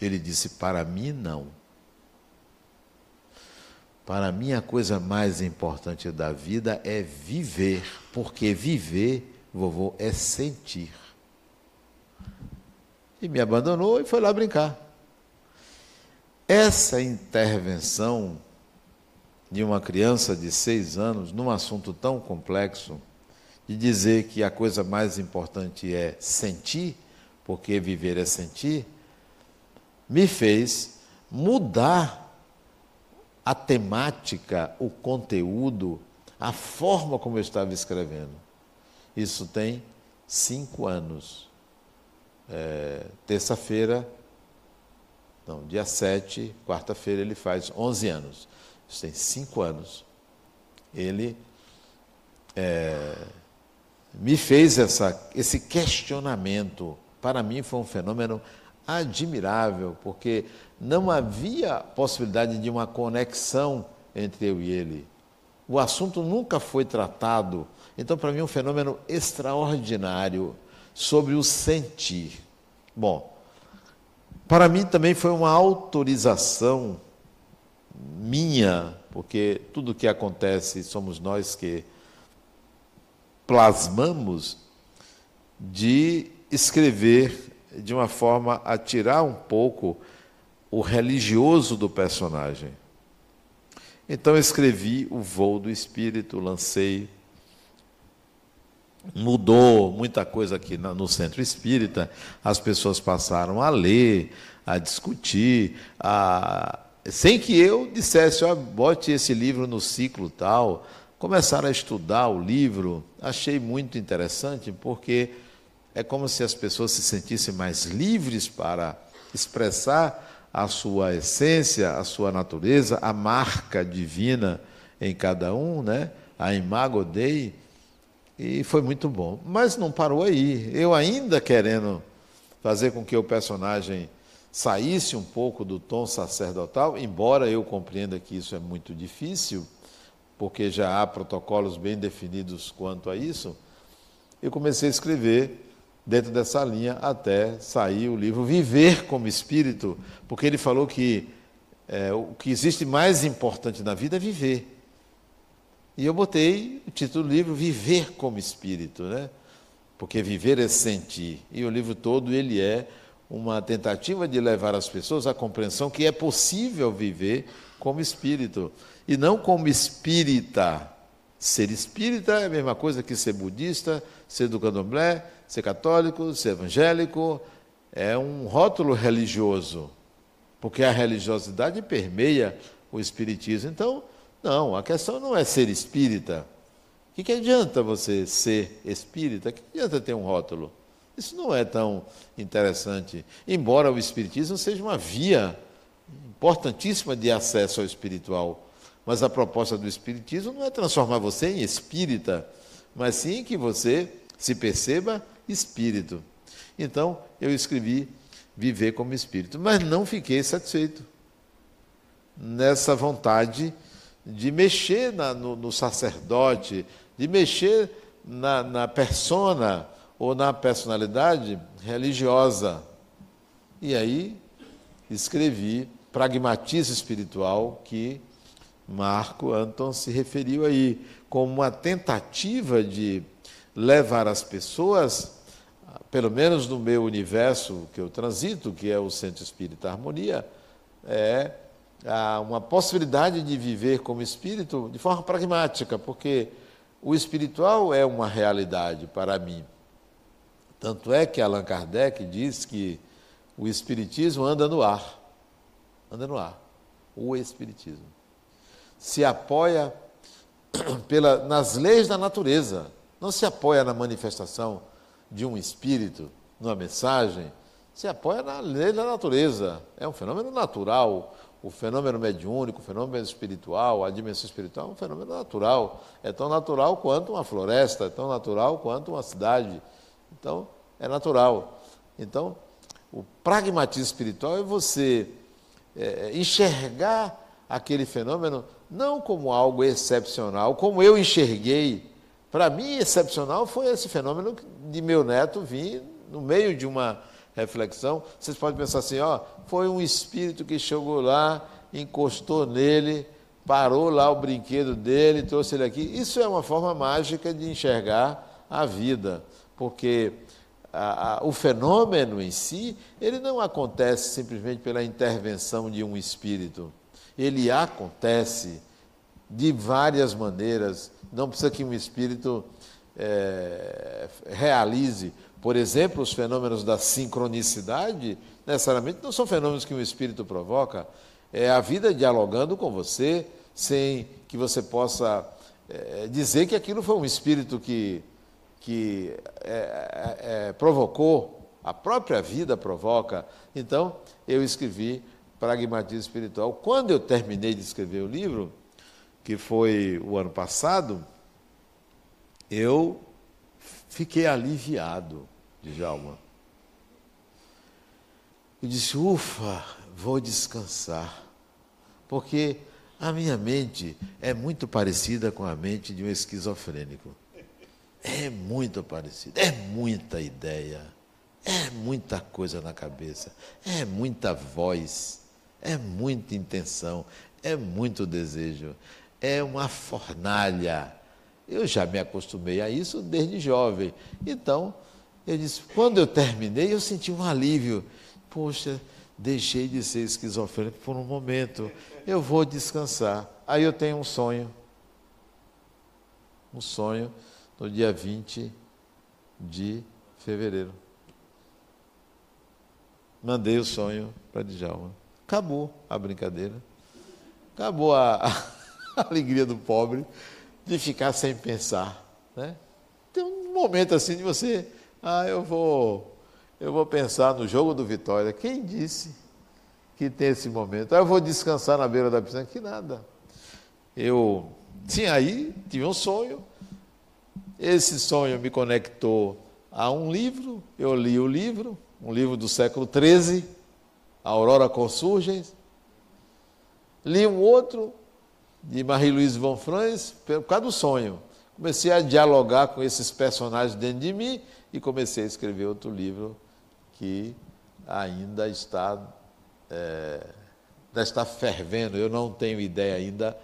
Ele disse: Para mim, não. Para mim, a coisa mais importante da vida é viver, porque viver, vovô, é sentir. E me abandonou e foi lá brincar. Essa intervenção de uma criança de seis anos num assunto tão complexo, de dizer que a coisa mais importante é sentir, porque viver é sentir, me fez mudar a temática, o conteúdo, a forma como eu estava escrevendo. Isso tem cinco anos. É, Terça-feira, não, dia 7, quarta-feira, ele faz 11 anos. Isso tem cinco anos. Ele é, me fez essa, esse questionamento. Para mim foi um fenômeno admirável, porque não havia possibilidade de uma conexão entre eu e ele. O assunto nunca foi tratado. Então, para mim, é um fenômeno extraordinário sobre o sentir. Bom, para mim também foi uma autorização minha, porque tudo que acontece somos nós que plasmamos, de escrever de uma forma a tirar um pouco o religioso do personagem. Então escrevi o voo do espírito, lancei. Mudou muita coisa aqui no centro espírita, as pessoas passaram a ler, a discutir, a... sem que eu dissesse, ó, bote esse livro no ciclo tal. Começaram a estudar o livro, achei muito interessante, porque é como se as pessoas se sentissem mais livres para expressar a sua essência, a sua natureza, a marca divina em cada um, né? a imago Dei, e foi muito bom. Mas não parou aí. Eu ainda querendo fazer com que o personagem saísse um pouco do tom sacerdotal, embora eu compreenda que isso é muito difícil, porque já há protocolos bem definidos quanto a isso, eu comecei a escrever dentro dessa linha até sair o livro Viver como Espírito, porque ele falou que é, o que existe mais importante na vida é viver. E eu botei o título do livro Viver como Espírito, né? Porque viver é sentir. E o livro todo ele é uma tentativa de levar as pessoas à compreensão que é possível viver como espírito e não como espírita. Ser espírita é a mesma coisa que ser budista, ser do candomblé, ser católico, ser evangélico, é um rótulo religioso, porque a religiosidade permeia o espiritismo. Então, não, a questão não é ser espírita. O que, que adianta você ser espírita? O que adianta ter um rótulo? Isso não é tão interessante. Embora o espiritismo seja uma via importantíssima de acesso ao espiritual. Mas a proposta do espiritismo não é transformar você em espírita, mas sim que você se perceba espírito. Então, eu escrevi viver como espírito, mas não fiquei satisfeito nessa vontade de mexer na, no, no, sacerdote, de mexer na, na persona ou na personalidade religiosa. E aí escrevi Pragmatismo Espiritual, que Marco Anton se referiu aí, como uma tentativa de levar as pessoas, pelo menos no meu universo que eu transito, que é o Centro Espírita Harmonia, é uma possibilidade de viver como espírito de forma pragmática, porque o espiritual é uma realidade para mim. Tanto é que Allan Kardec diz que o espiritismo anda no ar. Anda no ar. O espiritismo se apoia pela, nas leis da natureza não se apoia na manifestação de um espírito, numa mensagem, se apoia na lei da natureza. É um fenômeno natural. O fenômeno mediúnico, o fenômeno espiritual, a dimensão espiritual é um fenômeno natural. É tão natural quanto uma floresta, é tão natural quanto uma cidade. Então, é natural. Então, o pragmatismo espiritual é você é, enxergar aquele fenômeno não como algo excepcional, como eu enxerguei para mim, excepcional foi esse fenômeno de meu neto vir no meio de uma reflexão. Vocês podem pensar assim: ó, foi um espírito que chegou lá, encostou nele, parou lá o brinquedo dele, trouxe ele aqui. Isso é uma forma mágica de enxergar a vida, porque a, a, o fenômeno em si, ele não acontece simplesmente pela intervenção de um espírito. Ele acontece de várias maneiras. Não precisa que um espírito é, realize. Por exemplo, os fenômenos da sincronicidade, necessariamente não são fenômenos que um espírito provoca. É a vida dialogando com você, sem que você possa é, dizer que aquilo foi um espírito que, que é, é, é provocou, a própria vida provoca. Então, eu escrevi Pragmatismo Espiritual. Quando eu terminei de escrever o livro, que foi o ano passado, eu fiquei aliviado, Djalma. Eu disse, ufa, vou descansar, porque a minha mente é muito parecida com a mente de um esquizofrênico. É muito parecida, é muita ideia, é muita coisa na cabeça, é muita voz, é muita intenção, é muito desejo, é uma fornalha. Eu já me acostumei a isso desde jovem. Então, Ele disse: quando eu terminei, eu senti um alívio. Poxa, deixei de ser esquizofrênico por um momento. Eu vou descansar. Aí eu tenho um sonho. Um sonho no dia 20 de fevereiro. Mandei o sonho para Djalma. Acabou a brincadeira. Acabou a, a, alegria do pobre de ficar sem pensar. Né? Tem um momento assim de você, ah, eu vou, eu vou pensar no jogo do Vitória. Quem disse que tem esse momento? Ah, eu vou descansar na beira da piscina. Que nada. Eu tinha aí, tive um sonho. Esse sonho me conectou a um livro, eu li o livro, um livro do século XIII, Aurora Consurgens. Li um outro, de Marie-Louise von Franz, por causa do sonho. Comecei a dialogar com esses personagens dentro de mim e comecei a escrever outro livro que ainda está, é, ainda está fervendo. Eu não tenho ideia ainda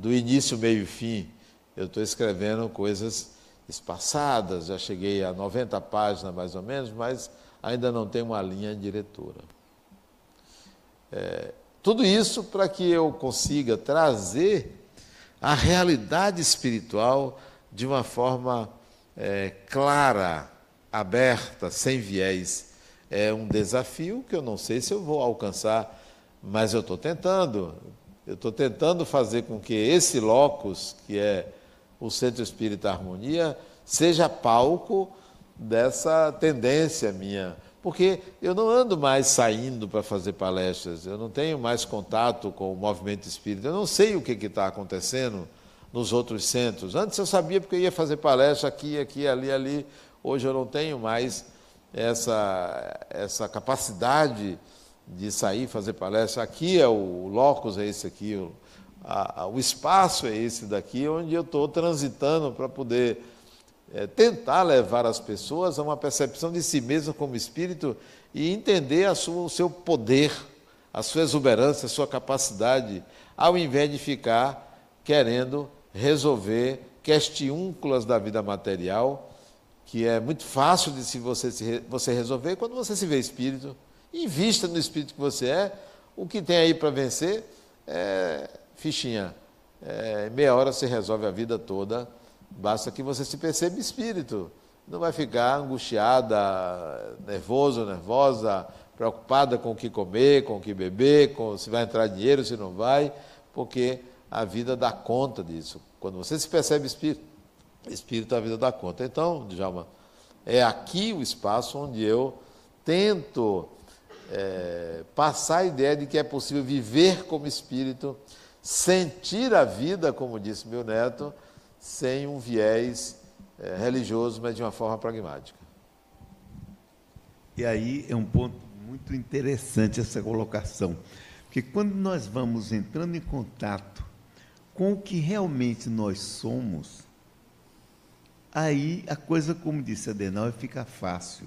do início, meio e fim. Eu estou escrevendo coisas espaçadas, já cheguei a 90 páginas mais ou menos, mas ainda não tem uma linha diretora. É, tudo isso para que eu consiga trazer a realidade espiritual de uma forma é, clara, aberta, sem viés. É um desafio que eu não sei se eu vou alcançar, mas eu estou tentando. Eu estou tentando fazer com que esse locus, que é o Centro Espírita Harmonia, seja palco dessa tendência minha. Porque eu não ando mais saindo para fazer palestras, eu não tenho mais contato com o movimento espírita, eu não sei o que está acontecendo nos outros centros. Antes eu sabia porque eu ia fazer palestra aqui, aqui, ali, ali. Hoje eu não tenho mais essa, essa capacidade de sair fazer palestra. Aqui é o, o locus, é esse aqui, o, a, o espaço é esse daqui, onde eu estou transitando para poder é, tentar levar as pessoas a uma percepção de si mesmo como espírito e entender sua, o seu poder, a sua exuberância, a sua capacidade, ao invés de ficar querendo resolver questiúnculas da vida material, que é muito fácil de se você, se, você resolver quando você se vê espírito. Invista no espírito que você é, o que tem aí para vencer é fichinha. É, meia hora você resolve a vida toda, basta que você se perceba espírito. Não vai ficar angustiada, nervoso, nervosa, preocupada com o que comer, com o que beber, com se vai entrar dinheiro, se não vai, porque a vida dá conta disso. Quando você se percebe espírito, espírito a vida dá conta. Então, Djalma, é aqui o espaço onde eu tento é, passar a ideia de que é possível viver como espírito sentir a vida, como disse meu neto, sem um viés é, religioso, mas de uma forma pragmática. E aí é um ponto muito interessante essa colocação, porque quando nós vamos entrando em contato com o que realmente nós somos, aí a coisa, como disse Adenauer, fica fácil.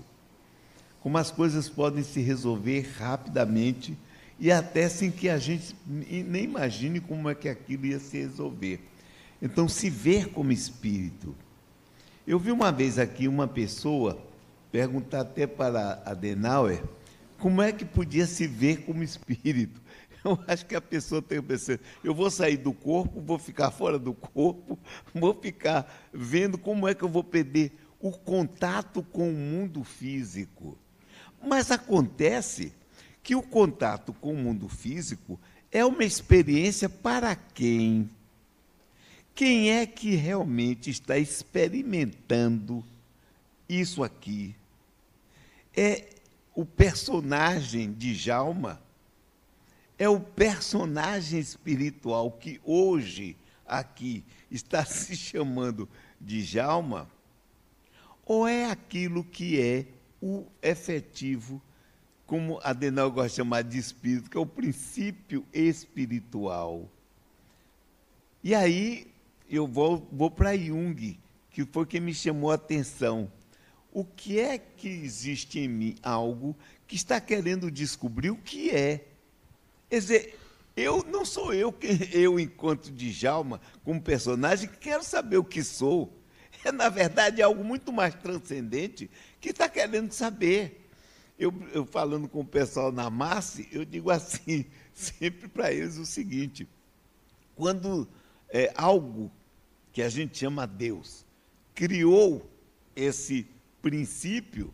Como as coisas podem se resolver rapidamente e até sem que a gente nem imagine como é que aquilo ia se resolver. Então, se ver como espírito. Eu vi uma vez aqui uma pessoa perguntar até para Adenauer como é que podia se ver como espírito. Eu acho que a pessoa tem pensado, eu vou sair do corpo, vou ficar fora do corpo, vou ficar vendo como é que eu vou perder o contato com o mundo físico. Mas acontece que o contato com o mundo físico é uma experiência para quem? Quem é que realmente está experimentando isso aqui? É o personagem de Jalma? É o personagem espiritual que hoje aqui está se chamando de Jalma? Ou é aquilo que é o efetivo como Adenal gosta de chamar de espírito, que é o princípio espiritual. E aí eu vou, vou para Jung, que foi quem me chamou a atenção. O que é que existe em mim? Algo que está querendo descobrir o que é. Quer dizer, eu não sou eu, que eu enquanto Djalma, como personagem, que quero saber o que sou. é, na verdade, algo muito mais transcendente que está querendo saber. Eu, eu, falando com o pessoal na MASSE, eu digo assim, sempre para eles o seguinte: quando é, algo que a gente chama Deus criou esse princípio,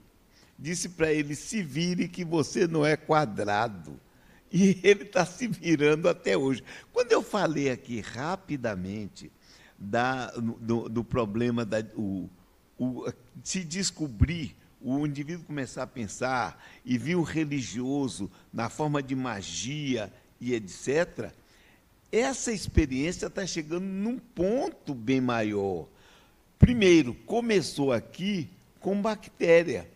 disse para ele: se vire que você não é quadrado. E ele está se virando até hoje. Quando eu falei aqui rapidamente da, do, do problema da, o, o, se descobrir, o indivíduo começar a pensar e vir o religioso na forma de magia e etc., essa experiência está chegando num ponto bem maior. Primeiro, começou aqui com bactéria.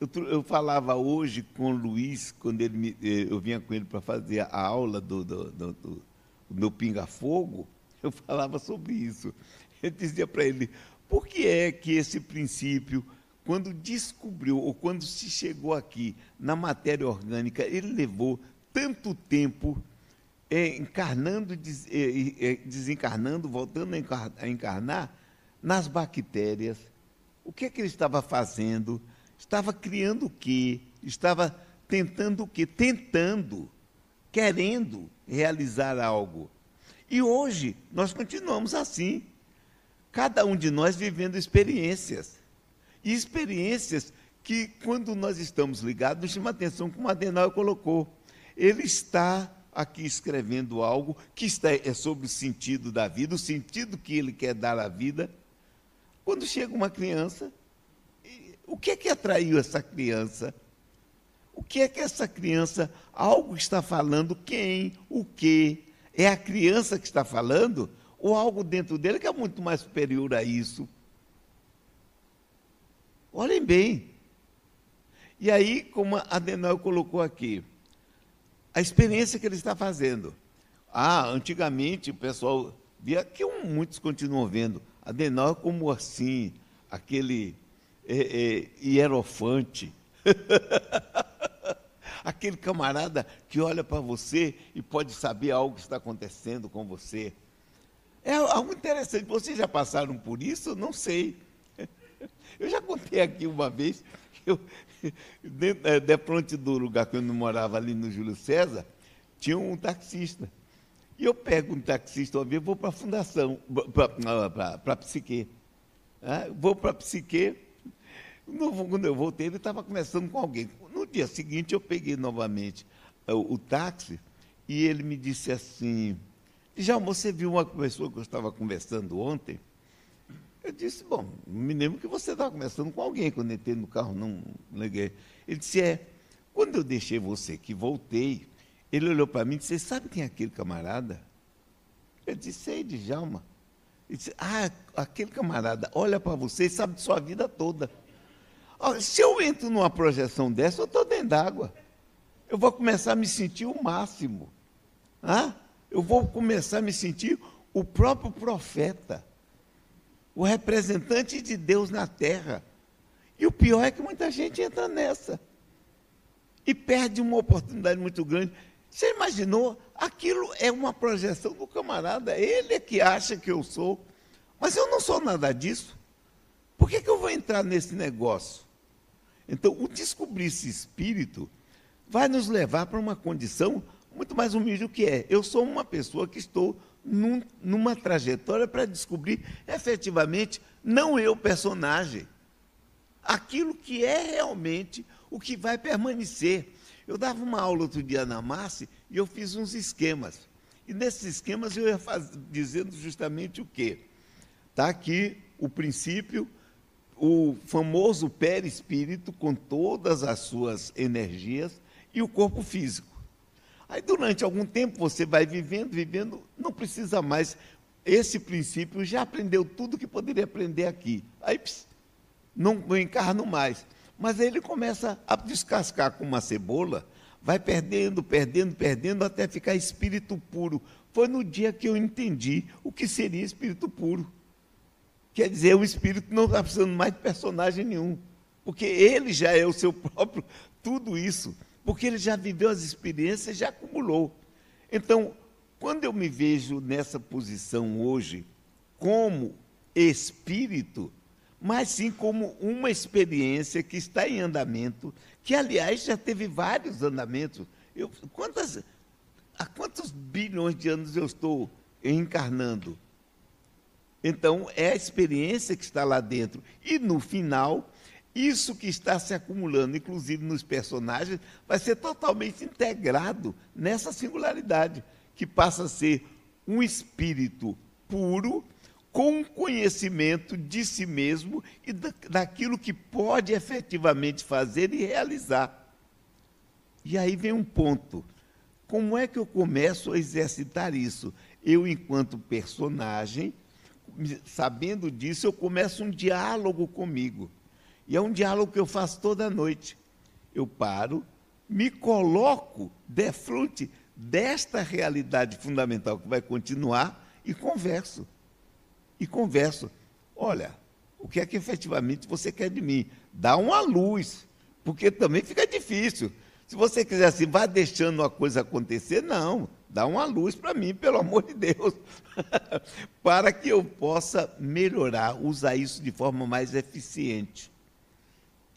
Eu, eu, falava hoje com o Luiz, quando ele me, eh, eu vinha com ele para fazer a aula do, do, do, do, do Pinga Fogo, eu falava sobre isso. Eu dizia para ele, por que é que esse princípio, quando descobriu, ou quando se chegou aqui na matéria orgânica, ele levou tanto tempo encarnando, des, desencarnando, voltando a encarnar nas bactérias? O que é que ele estava fazendo? Estava criando o quê? Estava tentando o quê? Tentando, querendo realizar algo. E hoje nós continuamos assim. Cada um de nós vivendo experiências. E experiências que, quando nós estamos ligados, nos chama atenção, como a Adenauer colocou. Ele está aqui escrevendo algo que está, é sobre o sentido da vida, o sentido que ele quer dar à vida. Quando chega uma criança, o que é que atraiu essa criança? O que é que essa criança, algo está falando, quem, o que? É a criança que está falando? Ou algo dentro dele que é muito mais superior a isso? Olhem bem. E aí, como a Adenal colocou aqui, a experiência que ele está fazendo. Ah, antigamente o pessoal via que muitos continuam vendo Adenal como assim, aquele é, é, hierofante. Aquele camarada que olha para você e pode saber algo que está acontecendo com você. É algo interessante. Vocês já passaram por isso? Não sei. Eu já contei aqui uma vez, eu, é, de frente do lugar que eu não morava ali no Júlio César, tinha um taxista. E eu pego um taxista uma vez, vou para a fundação, para a psique. vou para a psique, quando eu voltei, ele estava conversando com alguém. No dia seguinte, eu peguei novamente o, eh, o táxi e ele me disse assim: Já você viu uma pessoa que eu estava conversando ontem? Eu disse: Bom, me lembro que você estava conversando com alguém quando entrei no carro, não liguei. Ele disse: É, quando eu deixei você que voltei, ele olhou para mim e disse: Sabe quem é aquele camarada? Eu disse: Sei, Djalma. Ele disse: Ah, aquele camarada olha para você e sabe de sua vida toda. Se eu entro numa projeção dessa, eu estou dentro d'água. Eu vou começar a me sentir o máximo. Ah? Eu vou começar a me sentir o próprio profeta, o representante de Deus na terra. E o pior é que muita gente entra nessa e perde uma oportunidade muito grande. Você imaginou? Aquilo é uma projeção do camarada, ele é que acha que eu sou, mas eu não sou nada disso. Por que, que eu vou entrar nesse negócio? Então, o descobrir esse espírito vai nos levar para uma condição muito mais humilde do que é. Eu sou uma pessoa que estou num, numa trajetória para descobrir efetivamente, não eu, personagem, aquilo que é realmente o que vai permanecer. Eu dava uma aula outro dia na Marce e eu fiz uns esquemas. E nesses esquemas eu ia faz, dizendo justamente o quê? Está aqui o princípio, o famoso perispírito com todas as suas energias e o corpo físico. Aí durante algum tempo você vai vivendo, vivendo, não precisa mais. Esse princípio já aprendeu tudo que poderia aprender aqui. Aí pss, não, não encarno mais. Mas aí ele começa a descascar com uma cebola, vai perdendo, perdendo, perdendo, até ficar espírito puro. Foi no dia que eu entendi o que seria espírito puro. Quer dizer, o espírito não está precisando mais de personagem nenhum, porque ele já é o seu próprio tudo isso, porque ele já viveu as experiências, já acumulou. Então, quando eu me vejo nessa posição hoje, como espírito, mas sim como uma experiência que está em andamento, que, aliás, já teve vários andamentos. Eu, quantas, há quantos bilhões de anos eu estou encarnando? Então, é a experiência que está lá dentro. E, no final, isso que está se acumulando, inclusive nos personagens, vai ser totalmente integrado nessa singularidade, que passa a ser um espírito puro, com conhecimento de si mesmo e daquilo que pode efetivamente fazer e realizar. E aí vem um ponto. Como é que eu começo a exercitar isso? Eu, enquanto personagem, sabendo disso, eu começo um diálogo comigo. E é um diálogo que eu faço toda noite. Eu paro, me coloco de frente desta realidade fundamental que vai continuar e converso. E converso. Olha, o que é que efetivamente você quer de mim? Dá uma luz, porque também fica difícil. Se você quiser assim, vá deixando a coisa acontecer, não. Dá uma luz para mim, pelo amor de Deus, para que eu possa melhorar, usar isso de forma mais eficiente.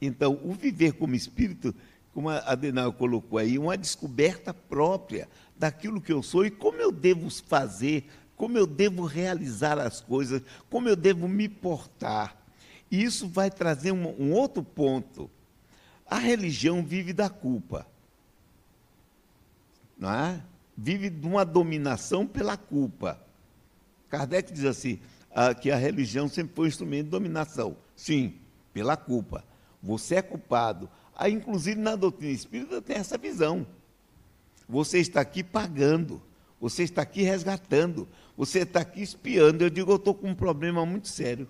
Então, o viver como espírito, como a Adenal colocou aí, uma descoberta própria daquilo que eu sou e como eu devo fazer, como eu devo realizar as coisas, como eu devo me portar. E isso vai trazer um, um outro ponto. A religião vive da culpa. Não é? vive de uma dominação pela culpa. Kardec diz assim, ah, que a religião sempre foi um instrumento de dominação. Sim, pela culpa. Você é culpado. Aí, inclusive, na doutrina espírita tem essa visão. Você está aqui pagando, você está aqui resgatando, você está aqui espiando. Eu digo, eu estou com um problema muito sério.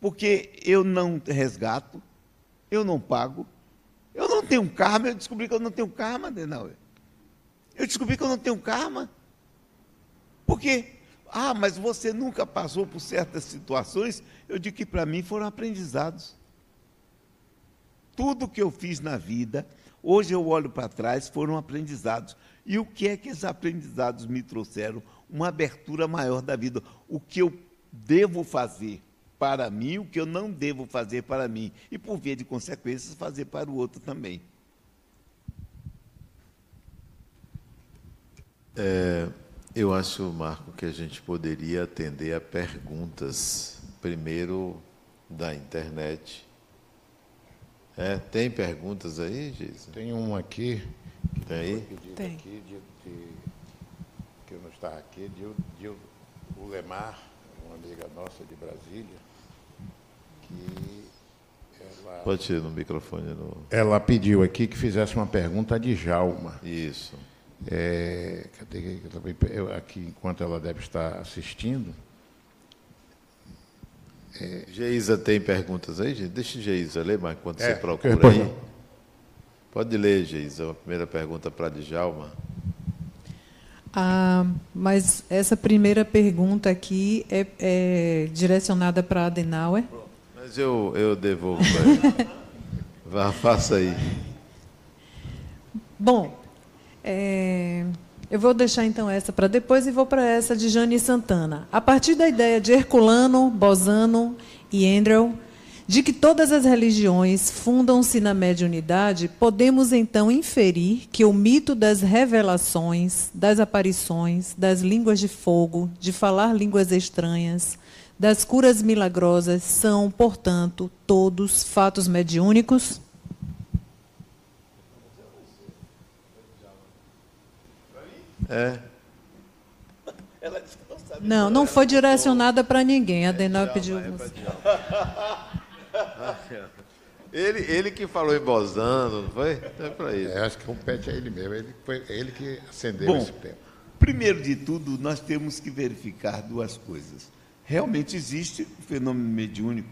Porque eu não resgato, eu não pago, eu não tenho karma, eu descobri que eu não tenho karma, não. Eu descobri que eu não tenho karma. Por quê? Ah, mas você nunca passou por certas situações. Eu digo que para mim foram aprendizados. Tudo que eu fiz na vida, hoje eu olho para trás, foram aprendizados. E o que é que esses aprendizados me trouxeram? Uma abertura maior da vida. O que eu devo fazer para mim, o que eu não devo fazer para mim. E, por via de consequências, fazer para o outro também. É, eu acho, Marco, que a gente poderia atender a perguntas, primeiro da internet. É, tem perguntas aí? Tem uma aqui. Que tem aí? Tem. Aqui de, de, que não está aqui, de, de o Lemar, uma amiga nossa de Brasília, que ela... Pode ir no microfone. No... Ela pediu aqui que fizesse uma pergunta a Djalma. Isso. É, aqui, enquanto ela deve estar assistindo. É, Geisa tem perguntas aí, gente? Deixa Geisa ler, mas quando é, você procura aí. Pode ler, Geisa, a primeira pergunta para a Djalma. Ah, mas essa primeira pergunta aqui é, é direcionada para a Adenauer. Mas eu, eu devolvo para ele. Vá, faça aí. Bom, é, eu vou deixar então essa para depois e vou para essa de Jane Santana. A partir da ideia de Herculano, Bosano e Andrew, de que todas as religiões fundam-se na mediunidade, podemos então inferir que o mito das revelações, das aparições, das línguas de fogo, de falar línguas estranhas, das curas milagrosas são, portanto, todos fatos mediúnicos? É. Ela disse que não sabe. Não, não foi direcionada para ninguém. A Denal é pediu. Ele, ele que falou em Bosando, não foi? É para ele. É, acho que compete a ele mesmo. Ele, foi ele que acendeu Bom, esse tema. Primeiro de tudo, nós temos que verificar duas coisas. Realmente existe o fenômeno mediúnico.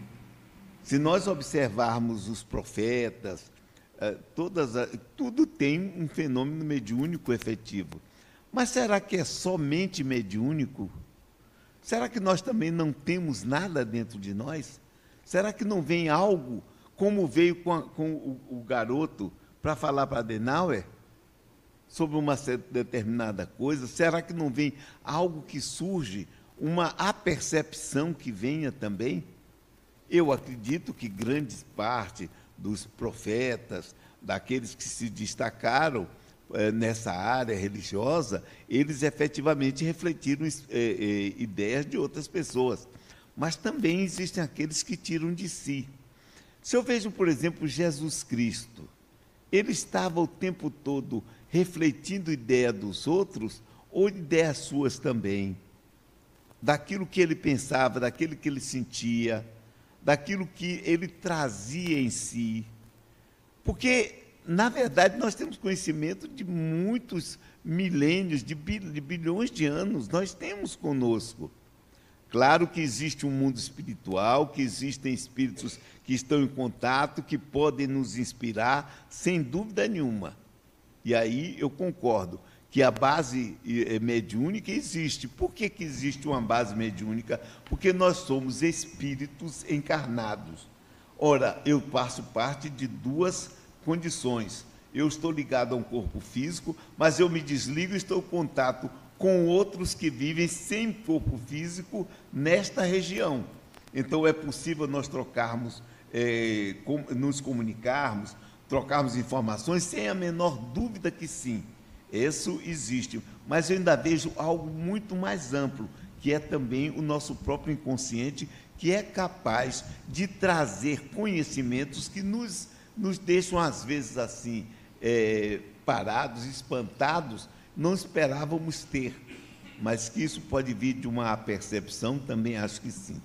Se nós observarmos os profetas, eh, todas, tudo tem um fenômeno mediúnico efetivo. Mas será que é somente mediúnico? Será que nós também não temos nada dentro de nós? Será que não vem algo como veio com, a, com o, o, garoto para falar para Adenauer sobre uma determinada coisa? Será que não vem algo que surge, uma apercepção que venha também. Eu acredito que grande parte dos profetas, daqueles que se destacaram nessa área religiosa, eles efetivamente refletiram eh, eh, ideias de outras pessoas. Mas também existem aqueles que tiram de si. Se eu vejo, por exemplo, Jesus Cristo, ele estava o tempo todo refletindo ideia dos outros ou ideias suas também, daquilo que ele pensava, daquilo que ele sentia, daquilo que ele trazia em si. Porque, na verdade, nós temos conhecimento de muitos milênios, de, bilhões de anos, nós temos conosco. Claro que existe um mundo espiritual, que existem espíritos que estão em contato, que podem nos inspirar, sem dúvida nenhuma. E aí eu concordo que a base eh, mediúnica existe. Por que, que existe uma base mediúnica? Porque nós somos espíritos encarnados. Ora, eu faço parte de duas condições. Eu estou ligado a um corpo físico, mas eu me desligo e estou em contato com outros que vivem sem corpo físico nesta região. Então é possível nós trocarmos, é, com, nos comunicarmos, trocarmos informações, sem a menor dúvida que sim. Isso existe. Mas eu ainda vejo algo muito mais amplo, que é também o nosso próprio inconsciente, que é capaz de trazer conhecimentos que nos, nos deixam, às vezes, assim, é, parados, espantados, não esperávamos ter, mas que isso pode vir de uma percepção, também acho que sim.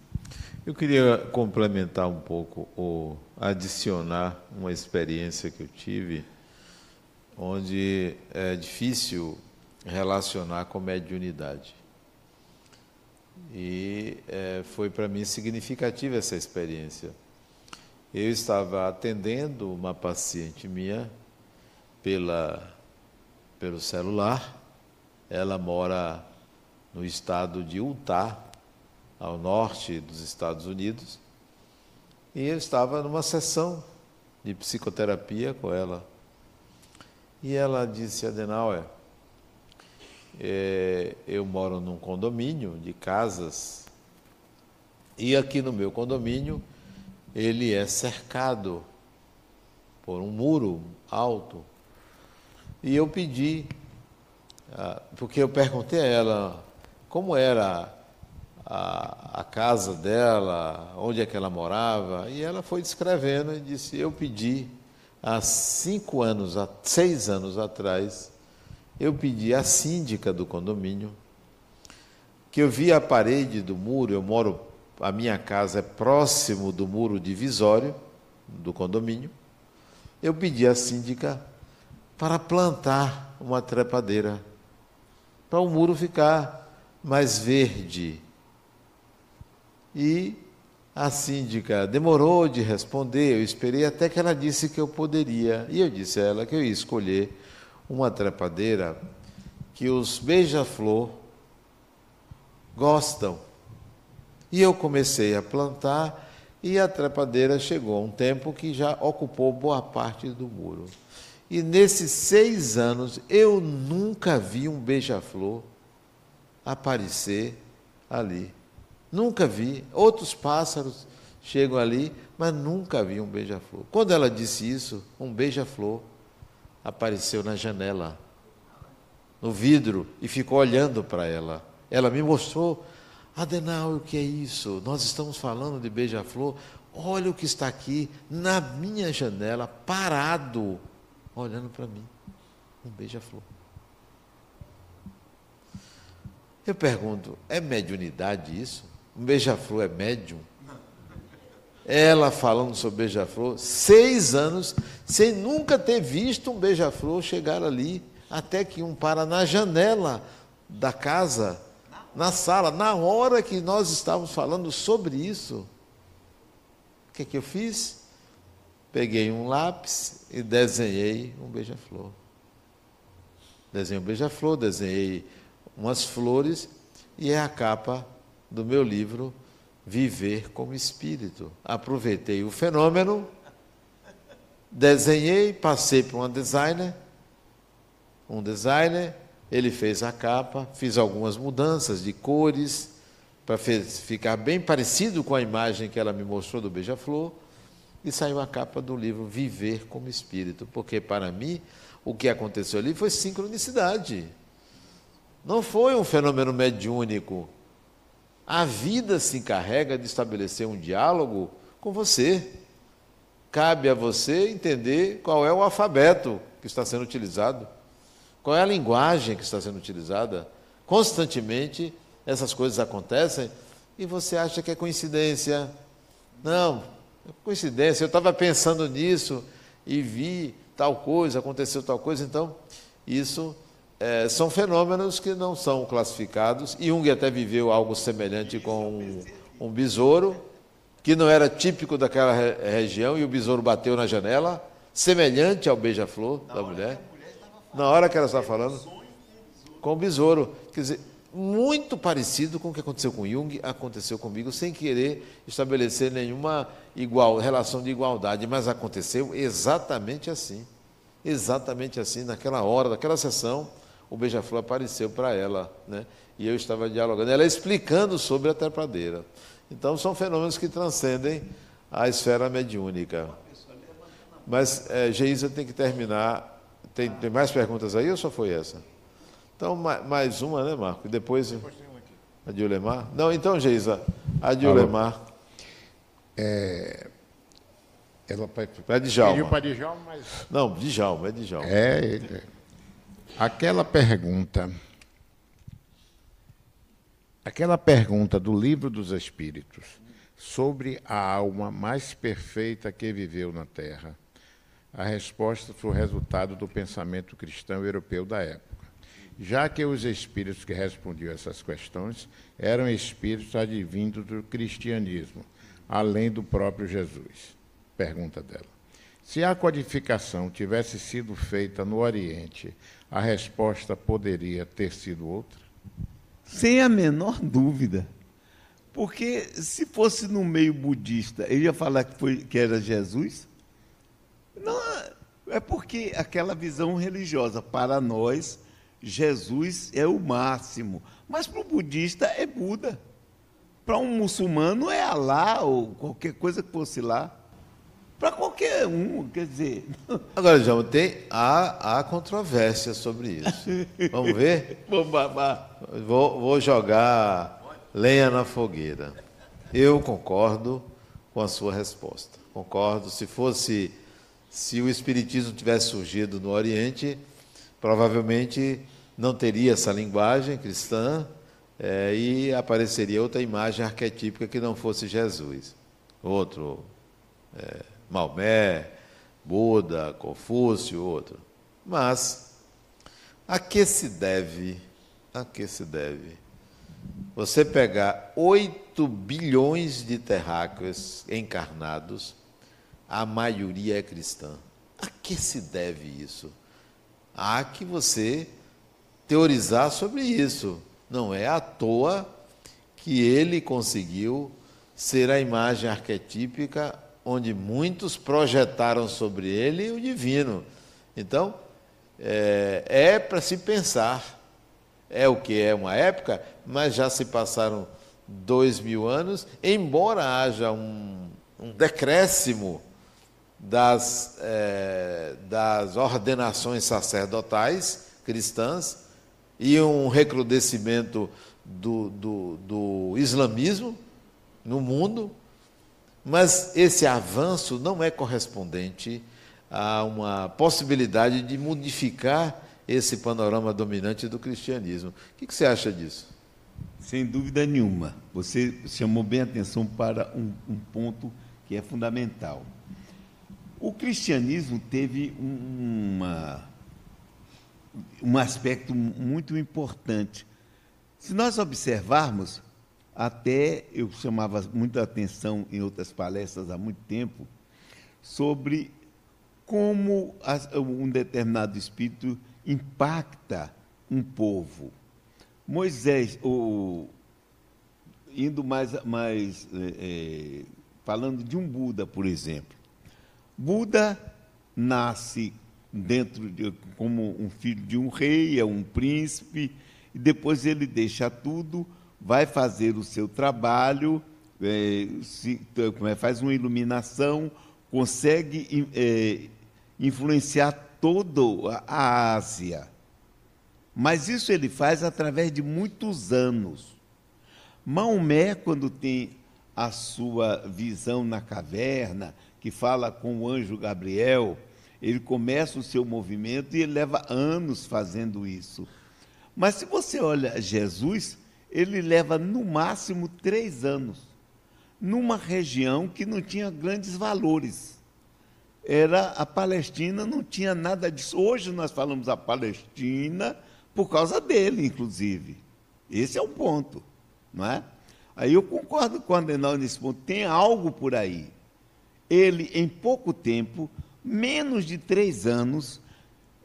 Eu queria complementar um pouco, ou adicionar uma experiência que eu tive, onde é difícil relacionar com mediunidade. E é, foi para mim significativa essa experiência. Eu estava atendendo uma paciente minha pela pelo celular. Ela mora no estado de Utah, ao norte dos Estados Unidos. E eu estava numa sessão de psicoterapia com ela. E ela disse, Adenauer, é, eu moro num condomínio de casas e aqui no meu condomínio ele é cercado por um muro alto. E eu pedi, ah, porque eu perguntei a ela como era a, a, casa dela, onde é que ela morava, e ela foi descrevendo e disse: Eu pedi há cinco anos, há seis anos atrás, eu pedi à síndica do condomínio que eu vi a parede do muro, eu moro, a minha casa é próximo do muro divisório do condomínio. Eu pedi à síndica para plantar uma trepadeira, para o muro ficar mais verde. E a síndica demorou de responder, eu esperei até que ela disse que eu poderia. E eu disse a ela que eu ia escolher uma trepadeira que os beija-flor gostam. E eu comecei a plantar e a trepadeira chegou a um tempo que já ocupou boa parte do muro. E nesses seis anos eu nunca vi um beija-flor aparecer ali. Nunca vi. Outros pássaros chegam ali, mas nunca vi um beija-flor. Quando ela disse isso, um beija-flor apareceu na janela, no vidro, e ficou olhando para ela. Ela me mostrou, Adenal, o que é isso? Nós estamos falando de beija-flor. Olha o que está aqui na minha janela, parado olhando para mim. Um beija-flor. Eu pergunto, é mediunidade isso? Um beija-flor é médium? Ela falando sobre beija-flor, seis anos, sem nunca ter visto um beija-flor chegar ali, até que um para na janela da casa, na sala, na hora que nós estávamos falando sobre isso. O que, é que eu fiz? Peguei um lápis e desenhei um beija-flor. Desenhei um beija-flor, desenhei umas flores e é a capa do meu livro Viver como Espírito. Aproveitei o fenômeno, desenhei, passei para uma designer, um designer, ele fez a capa, fiz algumas mudanças de cores, para ficar bem parecido com a imagem que ela me mostrou do beija-flor, e saiu a capa do livro Viver como Espírito, porque para mim o que aconteceu ali foi sincronicidade. Não foi um fenômeno mediúnico. A vida se encarrega de estabelecer um diálogo com você. Cabe a você entender qual é o alfabeto que está sendo utilizado, qual é a linguagem que está sendo utilizada. Constantemente essas coisas acontecem e você acha que é coincidência. Não, é coincidência. Eu estava pensando nisso e vi tal coisa, aconteceu tal coisa. Então, isso é, são fenômenos que não são classificados. Jung até viveu algo semelhante com um, um besouro, que não era típico daquela re região, e o besouro bateu na janela, semelhante ao beija-flor da mulher. Na hora que ela estava falando, com o besouro. Quer dizer, muito parecido com o que aconteceu com Jung, aconteceu comigo, sem querer estabelecer nenhuma igual, relação de igualdade, mas aconteceu exatamente assim. Exatamente assim, naquela hora, naquela sessão, o beija-flor apareceu para ela, né? E eu estava dialogando, ela explicando sobre a trepadeira. Então, são fenômenos que transcendem a esfera mediúnica. Mas, é, Geisa tem que terminar. Tem, tem mais perguntas aí ou só foi essa? Então, mais uma, né, Marco? E depois. depois a de Ulemar? Não, então, Geisa, a de Ulemar. É, ela é de Djalma. Para Djalma, mas... Não, Djalma, é Djalma. É, ele. Aquela pergunta, aquela pergunta do livro dos Espíritos sobre a alma mais perfeita que viveu na Terra, a resposta foi o resultado do pensamento cristão europeu da época, já que os espíritos que respondiam essas questões eram espíritos advindos do cristianismo, além do próprio Jesus. Pergunta dela. Se a codificação tivesse sido feita no Oriente, a resposta poderia ter sido outra? Sem a menor dúvida. Porque se fosse no meio budista, ele ia falar que, foi, que era Jesus? Não, é porque aquela visão religiosa, para nós, Jesus é o máximo. Mas para o budista é Buda. Para um muçulmano é Alá ou qualquer coisa que fosse lá para qualquer um, quer dizer. Agora, João, tem há, há controvérsia sobre isso. Vamos ver? Vou, vou jogar lenha na fogueira. Eu concordo com a sua resposta. Concordo. Se fosse, se o espiritismo tivesse surgido no Oriente, provavelmente não teria essa linguagem cristã é, e apareceria outra imagem arquetípica que não fosse Jesus. Outro. É, Maomé, Buda, Confúcio, outro. Mas a que se deve, a que se deve você pegar 8 bilhões de terráqueos encarnados, a maioria é cristã. A que se deve isso? Há que você teorizar sobre isso. Não é à toa que ele conseguiu ser a imagem arquetípica onde muitos projetaram sobre ele o divino. Então, é, é para se pensar. É o que é uma época, mas já se passaram dois mil anos, embora haja um, um decréscimo das, é, das ordenações sacerdotais cristãs e um recrudescimento do, do, do islamismo no mundo, mas esse avanço não é correspondente a uma possibilidade de modificar esse panorama dominante do cristianismo. O que, você acha disso? Sem dúvida nenhuma. Você chamou bem a atenção para um, um ponto que é fundamental. O cristianismo teve uma, um aspecto muito importante. Se nós observarmos, até eu chamava muita atenção em outras palestras há muito tempo sobre como um determinado espírito impacta um povo. Moisés, o, indo mais, mais é, é, falando de um Buda, por exemplo. Buda nasce dentro de, como um filho de um rei, é um príncipe, e depois ele deixa tudo vai fazer o seu trabalho, é, se, é, faz uma iluminação, consegue é, influenciar toda a Ásia. Mas isso ele faz através de muitos anos. Maomé, quando tem a sua visão na caverna, que fala com o anjo Gabriel, ele começa o seu movimento e ele leva anos fazendo isso. Mas se você olha Jesus, ele leva no máximo três anos, numa região que não tinha grandes valores. Era a Palestina, não tinha nada disso. Hoje nós falamos a Palestina por causa dele, inclusive. Esse é o ponto, não é? Aí eu concordo com o Adenal nesse ponto. Tem algo por aí. Ele, em pouco tempo, menos de três anos,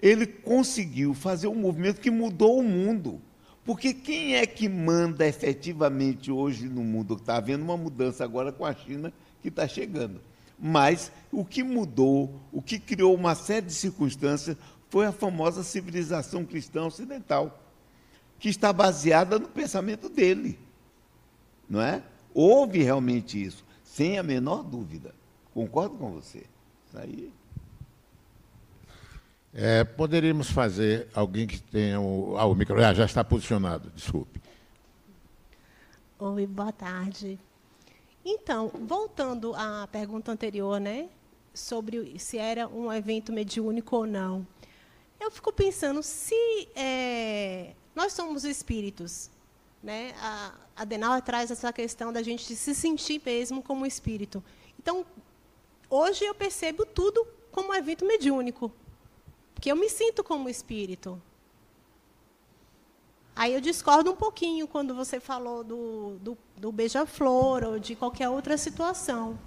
ele conseguiu fazer um movimento que mudou o mundo. Porque quem é que manda efetivamente hoje no mundo? Está havendo uma mudança agora com a China que está chegando. Mas o que mudou, o que criou uma série de circunstâncias, foi a famosa civilização cristã ocidental, que está baseada no pensamento dele não é? Houve realmente isso, sem a menor dúvida. Concordo com você. Isso aí. É, poderíamos fazer alguém que tenha o. Ah, o micro. Ah, já está posicionado, desculpe. Oi, boa tarde. Então, voltando à pergunta anterior, né? Sobre se era um evento mediúnico ou não. Eu fico pensando, se é, nós somos espíritos, né? A, a Denal traz essa questão da gente se sentir mesmo como espírito. Então, hoje eu percebo tudo como um evento mediúnico, porque eu me sinto como espírito. Aí eu discordo um pouquinho quando você falou do, do, do beija-flor ou de qualquer outra situação.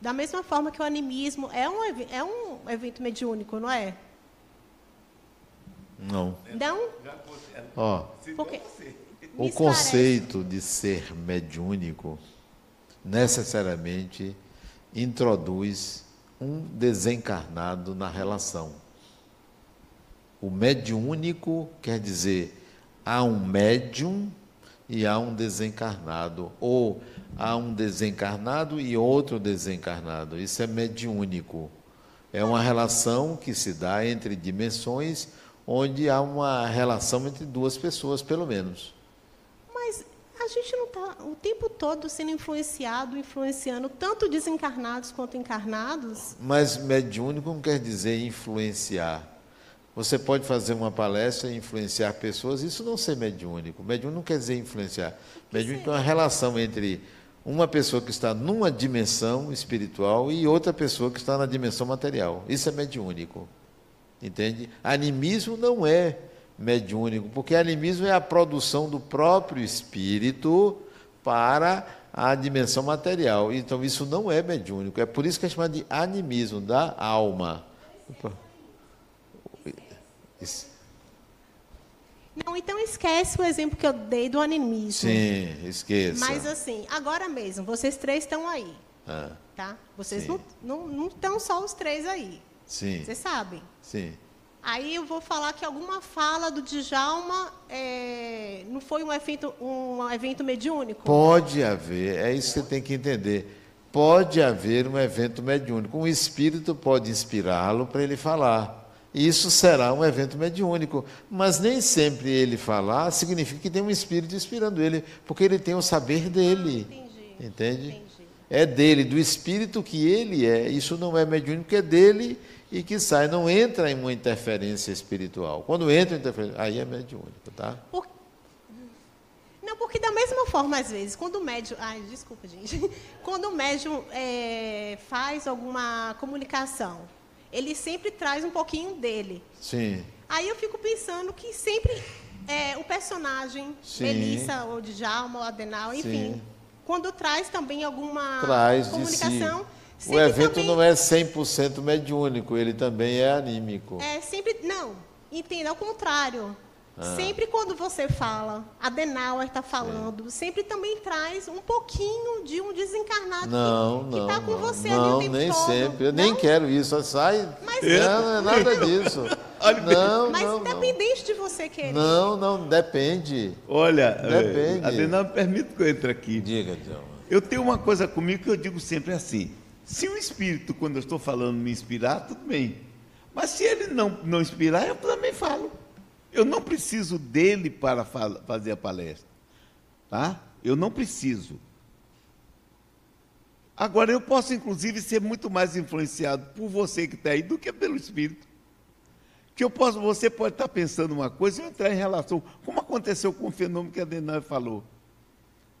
Da mesma forma que o animismo é um, é um evento mediúnico, não é? Não. Não? Ó, Porque, o conceito de ser mediúnico necessariamente introduz um desencarnado na relação. O mediúnico quer dizer há um médium e há um desencarnado, ou há um desencarnado e outro desencarnado. Isso é mediúnico. É uma relação que se dá entre dimensões onde há uma relação entre duas pessoas, pelo menos a gente não está o tempo todo sendo influenciado, influenciando tanto desencarnados quanto encarnados. Mas mediúnico não quer dizer influenciar. Você pode fazer uma palestra e influenciar pessoas, isso não ser mediúnico. Mediúnico não quer dizer influenciar. Mediúnico é uma relação entre uma pessoa que está numa dimensão espiritual e outra pessoa que está na dimensão material. Isso é mediúnico. Entende? Animismo não é mediúnico, porque animismo é a produção do próprio espírito para a dimensão material. Então isso não é mediúnico, é por isso que é chamado de animismo da alma. Isso. Não, então esquece o exemplo que eu dei do animismo. Sim, esqueça. Mas assim, agora mesmo, vocês três estão aí. Ah, tá? Vocês não, não, não estão só os três aí. Sim. Vocês sabem. Sim. Aí eu vou falar que alguma fala do Djalma é, não foi um evento, um evento mediúnico? Pode haver, é isso que você tem que entender. Pode haver um evento mediúnico. Um espírito pode inspirá-lo para ele falar. Isso será um evento mediúnico. Mas nem sempre ele falar significa que tem um espírito inspirando ele, porque ele tem o saber dele. Ah, entendi. Entende? Entendi. É dele, do espírito que ele é. Isso não é mediúnico, é dele e que sai, não entra em uma interferência espiritual. Quando entra em interferência, aí é mediúnico, tá? Por... Não, porque da mesma forma, às vezes, quando o médium. Ai, desculpa, gente. Quando o médium é, faz alguma comunicação, ele sempre traz um pouquinho dele. Sim. Aí eu fico pensando que sempre é, o personagem, Sim. Melissa, ou Djalma, ou Adenal, enfim, Sim. quando traz também alguma traz comunicação. De si o evento também... não é 100% mediúnico, ele também é anímico. É sempre. Não, entenda, ao contrário. Ah. Sempre quando você fala, Adenauer está falando, sempre também traz um pouquinho de um desencarnado Não, que não. está com não, você não, ali o tempo nem todo. sempre. Eu Não? nem quero isso. Sai. Mas- não, não é nada disso. não, Mas não, não. independente de você querer. Não, não, depende. Olha, Depende. eh, Adenauer, permite que eu entre aqui. Diga, Djalma. Eu tenho uma coisa comigo que eu digo sempre assim: se o espírito, quando eu estou falando, me inspirar, tudo bem. Mas se ele não, não inspirar, eu também falo. Eu não preciso dele para fa- fazer a palestra. Tá? Eu não preciso. Agora, eu posso, inclusive, ser muito mais influenciado por você que está aí do que pelo espírito. Que eu posso, você pode estar pensando uma coisa e entrar em relação, como aconteceu com o fenômeno que a Denai falou.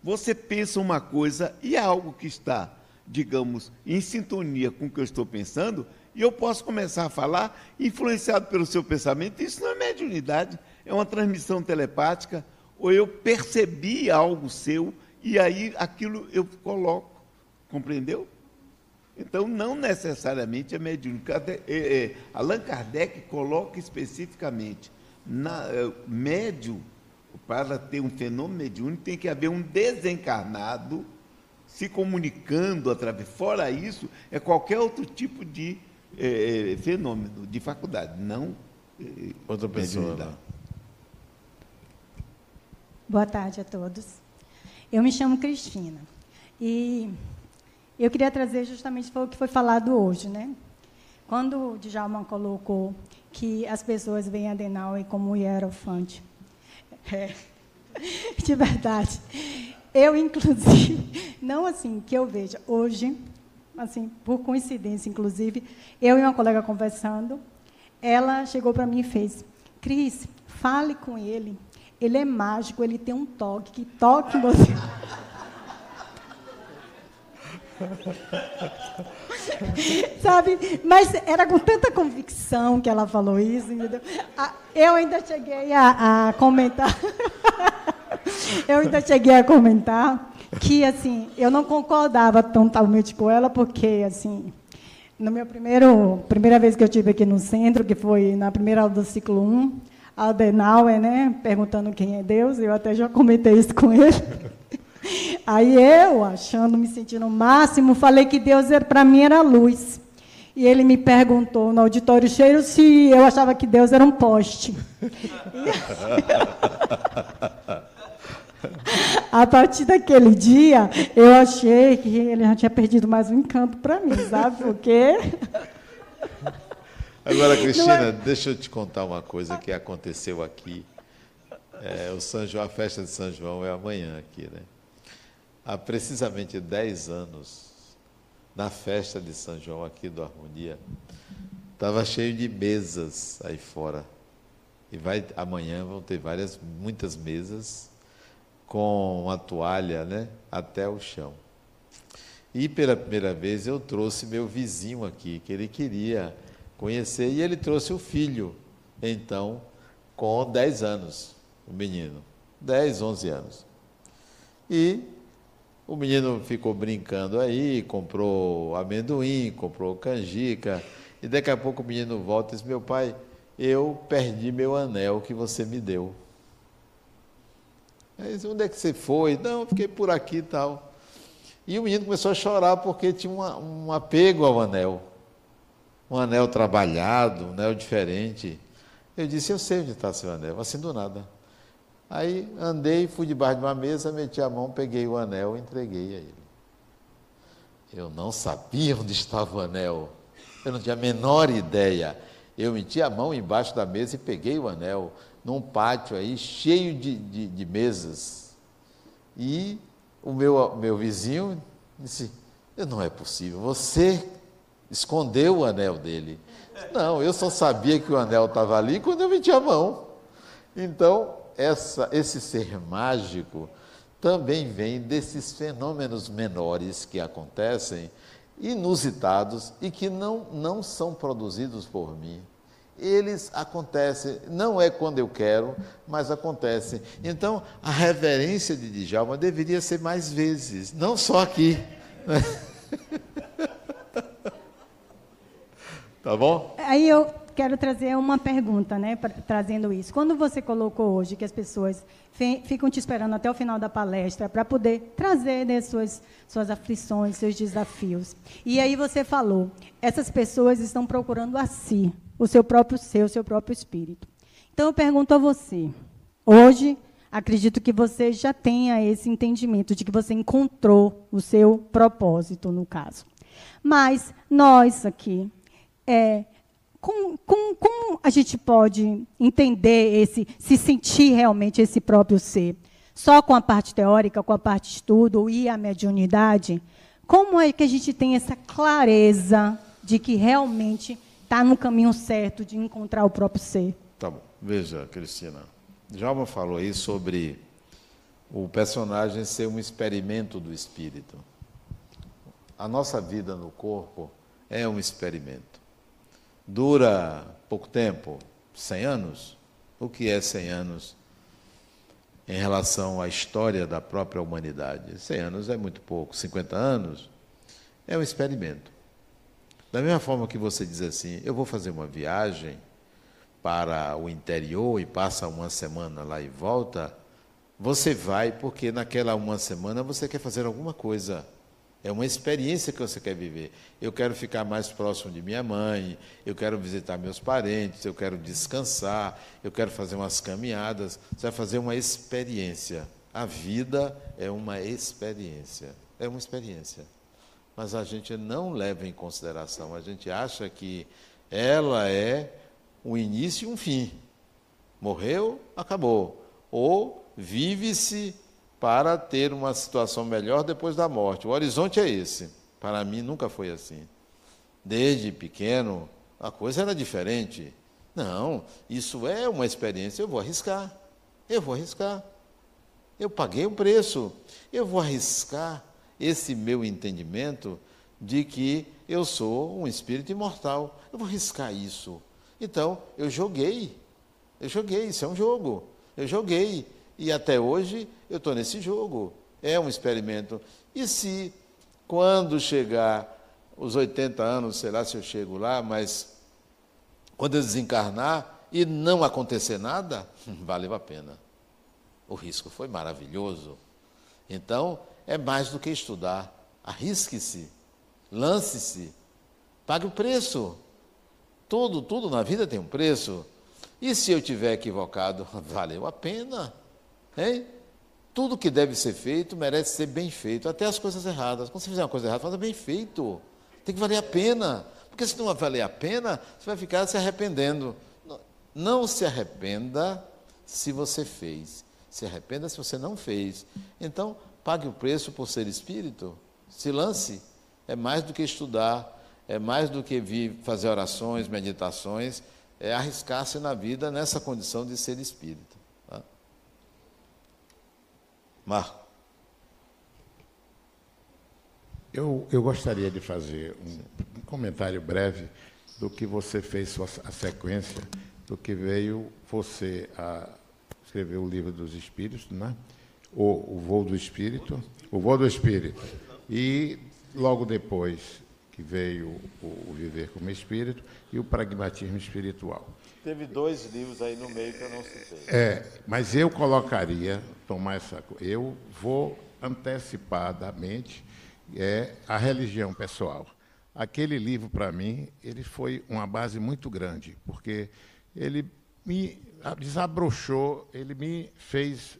Você pensa uma coisa e é algo que está, digamos, em sintonia com o que eu estou pensando, e eu posso começar a falar influenciado pelo seu pensamento. Isso não é mediunidade, é uma transmissão telepática, ou eu percebi algo seu e aí aquilo eu coloco. Compreendeu? Então, não necessariamente é mediúnico. É, é, Allan Kardec coloca especificamente, na, é, médio, para ter um fenômeno mediúnico, tem que haver um desencarnado se comunicando através. Fora isso, é qualquer outro tipo de é, fenômeno, de faculdade, não é, Outra pessoa. lá. Boa tarde a todos. Eu me chamo Cristina. E eu queria trazer justamente o que foi falado hoje, né? Quando o Djalma colocou que as pessoas veem a Denauer como hierofante. É, de verdade. Eu, inclusive, não assim que eu veja, hoje, assim, por coincidência, inclusive, eu e uma colega conversando, ela chegou para mim e fez: Cris, fale com ele. Ele é mágico, ele tem um toque, que toque você. Sabe? Mas era com tanta convicção que ela falou isso, entendeu? Eu ainda cheguei a, a comentar. eu ainda cheguei a comentar que, assim, eu não concordava totalmente com ela, porque, assim, no meu primeiro, primeira vez que eu tive aqui no centro, que foi na primeira aula do ciclo 1, a Adenauer, né, perguntando quem é Deus, eu até já comentei isso com ele. Aí eu, achando, me sentindo o máximo, falei que Deus para mim era luz. E ele me perguntou no auditório cheio se eu achava que Deus era um poste. A partir daquele dia, eu achei que ele já tinha perdido mais um encanto para mim, sabe? Porque Agora, Cristina, é- deixa eu te contar uma coisa que aconteceu aqui. É, o São João, a festa de São João é amanhã aqui, né? Há precisamente 10 anos, na festa de São João aqui do Harmonia, estava cheio de mesas aí fora. E vai, amanhã vão ter várias, muitas mesas com uma toalha, né, até o chão. E pela primeira vez eu trouxe meu vizinho aqui, que ele queria conhecer, e ele trouxe o filho, então, com 10 anos, o menino, 10, 11 anos. E o menino ficou brincando aí, comprou amendoim, comprou canjica, e daqui a pouco o menino volta e diz: Meu pai, eu perdi meu anel que você me deu. Diz, onde é que você foi? Não, fiquei por aqui e tal. E o menino começou a chorar porque tinha uma, um apego ao anel. Um anel trabalhado, um anel diferente. Eu disse, eu sei onde está seu anel, assim do nada. Aí andei, fui debaixo de uma mesa, meti a mão, peguei o anel e entreguei a ele. Eu não sabia onde estava o anel. Eu não tinha a menor ideia. Eu meti a mão embaixo da mesa e peguei o anel num pátio aí cheio de, de, de mesas. E o meu, meu vizinho disse: Não é possível, você escondeu o anel dele. Não, eu só sabia que o anel estava ali quando eu meti a mão. Então, essa, esse ser mágico também vem desses fenômenos menores que acontecem, inusitados e que não, não são produzidos por mim. Eles acontecem, não é quando eu quero, mas acontecem. Então, a reverência de Djalma deveria ser mais vezes, não só aqui. Tá bom? Aí eu quero trazer uma pergunta, né, pra, trazendo isso. Quando você colocou hoje que as pessoas ficam te esperando até o final da palestra para poder trazer né, suas, suas aflições, seus desafios. E aí você falou, essas pessoas estão procurando a si, o seu próprio ser, o seu próprio espírito. Então eu pergunto a você, hoje, acredito que você já tenha esse entendimento de que você encontrou o seu propósito, no caso. Mas nós aqui, é, como, como, como, a gente pode entender esse, se sentir realmente esse próprio ser? Só com a parte teórica, com a parte estudo e a mediunidade? Como é que a gente tem essa clareza de que realmente está no caminho certo de encontrar o próprio ser? Tá bom. Veja, Cristina. Jalma falou aí sobre o personagem ser um experimento do espírito. A nossa vida no corpo é um experimento. Dura pouco tempo 100 anos? O que é 100 anos em relação à história da própria humanidade? 100 anos é muito pouco. 50 anos é um experimento. Da mesma forma que você diz assim, eu vou fazer uma viagem para o interior e passa uma semana lá e volta, você vai porque naquela uma semana você quer fazer alguma coisa. É uma experiência que você quer viver. Eu quero ficar mais próximo de minha mãe, eu quero visitar meus parentes, eu quero descansar, eu quero fazer umas caminhadas. Você vai fazer uma experiência. A vida é uma experiência. É uma experiência. Mas a gente não leva em consideração, a gente acha que ela é um início e um fim. Morreu, acabou. Ou vive-se para ter uma situação melhor depois da morte. O horizonte é esse. Para mim nunca foi assim. Desde pequeno, a coisa era diferente. Não, isso é uma experiência, eu vou arriscar. Eu vou arriscar. Eu paguei um preço. Eu vou arriscar esse meu entendimento de que eu sou um espírito imortal. Eu vou arriscar isso. Então, eu joguei. Eu joguei, isso é um jogo. Eu joguei. E até hoje eu estou nesse jogo. É um experimento. E se, quando chegar os 80 anos, sei lá se eu chego lá, mas quando eu desencarnar e não acontecer nada, valeu a pena. O risco foi maravilhoso. Então, é mais do que estudar. Arrisque-se, lance-se, pague o preço. Tudo, tudo na vida tem um preço. E se eu tiver equivocado, valeu a pena. Hein? Tudo que deve ser feito merece ser bem feito, até as coisas erradas. Quando você fizer uma coisa errada, faça bem feito. Tem que valer a pena. Porque se não valer a pena, você vai ficar se arrependendo. Não se arrependa se você fez. Se arrependa se você não fez. Então, pague o preço por ser espírito. Se lance. É mais do que estudar, é mais do que vir fazer orações, meditações, é arriscar-se na vida nessa condição de ser espírito. Marco. Eu, eu gostaria de fazer um, um comentário breve do que você fez sua, a sequência, do que veio você a escrever o livro dos Espíritos, né? O, o voo do Espírito, o voo do Espírito. E logo depois que veio o, o Viver como Espírito e o Pragmatismo Espiritual. Teve dois livros aí no meio que eu não citei. É, mas eu colocaria, tomar essa eu vou antecipadamente é a religião pessoal. Aquele livro para mim, ele foi uma base muito grande, porque ele me desabrochou, ele me fez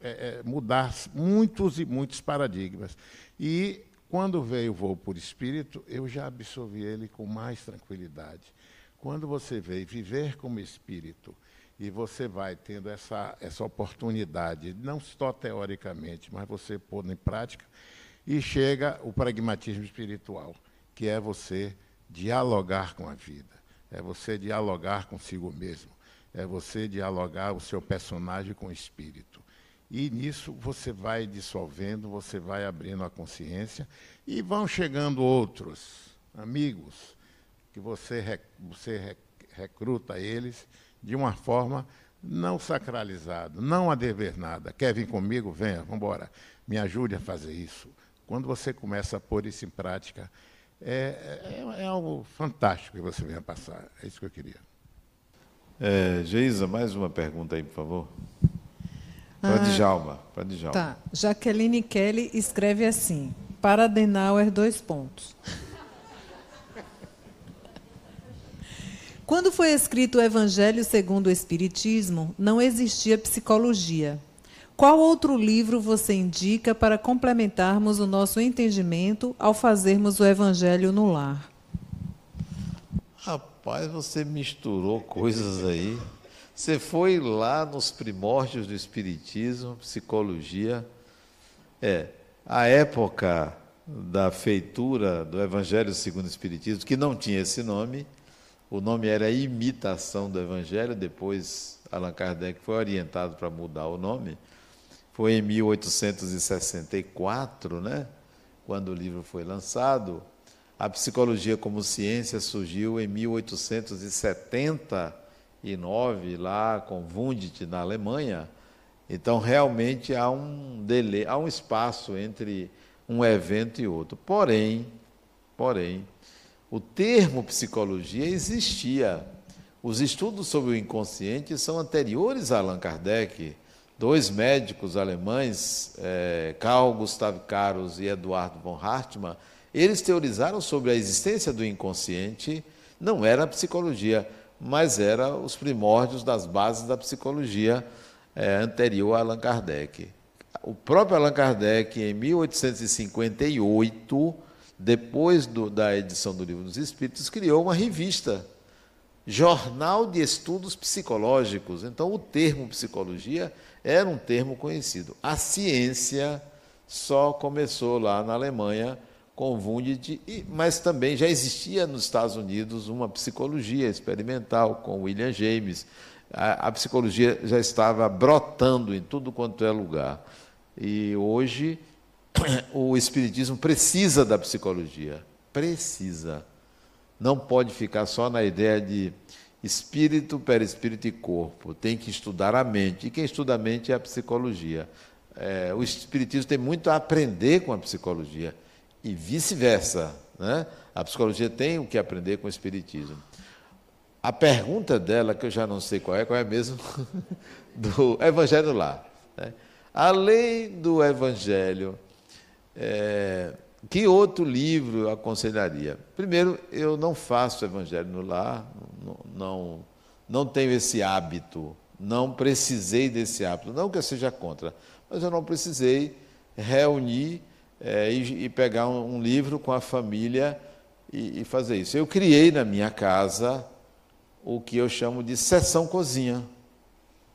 é, é, mudar muitos e muitos paradigmas. E quando veio o voo por espírito, eu já absorvi ele com mais tranquilidade. Quando você veio viver como espírito e você vai tendo essa, essa oportunidade, não só teoricamente, mas você pôr em prática, e chega o pragmatismo espiritual, que é você dialogar com a vida, é você dialogar consigo mesmo, é você dialogar o seu personagem com o espírito. E nisso você vai dissolvendo, você vai abrindo a consciência e vão chegando outros amigos, que você, você recruta eles de uma forma não sacralizada, não a dever nada. Quer vir comigo? Venha, vamos embora. Me ajude a fazer isso. Quando você começa a pôr isso em prática, é, é, é algo fantástico que você venha passar. É isso que eu queria. É, Geisa, mais uma pergunta aí, por favor. Para ah, Djalma. Para Djalma. Tá. Jaqueline Kelly escreve assim: para Adenauer, dois pontos. Quando foi escrito o Evangelho segundo o Espiritismo, não existia psicologia. Qual outro livro você indica para complementarmos o nosso entendimento ao fazermos o Evangelho no lar? Rapaz, você misturou coisas aí. Você foi lá nos primórdios do Espiritismo, psicologia. É, a época da feitura do Evangelho segundo o Espiritismo, que não tinha esse nome, o nome era Imitação do Evangelho, depois Allan Kardec foi orientado para mudar o nome foi em 1864, né, quando o livro foi lançado. A psicologia como ciência surgiu em 1879, lá com Wundt, na Alemanha. Então, realmente há um, delay, há um espaço entre um evento e outro. Porém, porém, o termo psicologia existia. Os estudos sobre o inconsciente são anteriores a Allan Kardec dois médicos alemães, é, Carl Gustav Caros e Eduardo von Hartmann, eles teorizaram sobre a existência do inconsciente, não era a psicologia, mas era os primórdios das bases da psicologia é, anterior a Allan Kardec. O próprio Allan Kardec, em 1858, depois do, da edição do Livro dos Espíritos, criou uma revista, Jornal de Estudos Psicológicos. Então, o termo psicologia era um termo conhecido. A ciência só começou lá na Alemanha com Wundt, mas também já existia nos Estados Unidos uma psicologia experimental com William James. A, a psicologia já estava brotando em tudo quanto é lugar. E hoje o Espiritismo precisa da psicologia. Precisa. Não pode ficar só na ideia de espírito, perispírito e corpo. Tem que estudar a mente. E quem estuda a mente é a psicologia. É, o espiritismo tem muito a aprender com a psicologia e vice-versa. Né? A psicologia tem o que aprender com o espiritismo. A pergunta dela, que eu já não sei qual é, qual é mesmo, do Evangelho lá. Né? Além do Evangelho, é, que outro livro eu aconselharia? Primeiro, eu não faço evangelho no lar, não, não, não tenho esse hábito, não precisei desse hábito. Não que eu seja contra, mas eu não precisei reunir é, e, e, pegar um, um, livro com a família e, e fazer isso. Eu criei na minha casa o que eu chamo de sessão cozinha.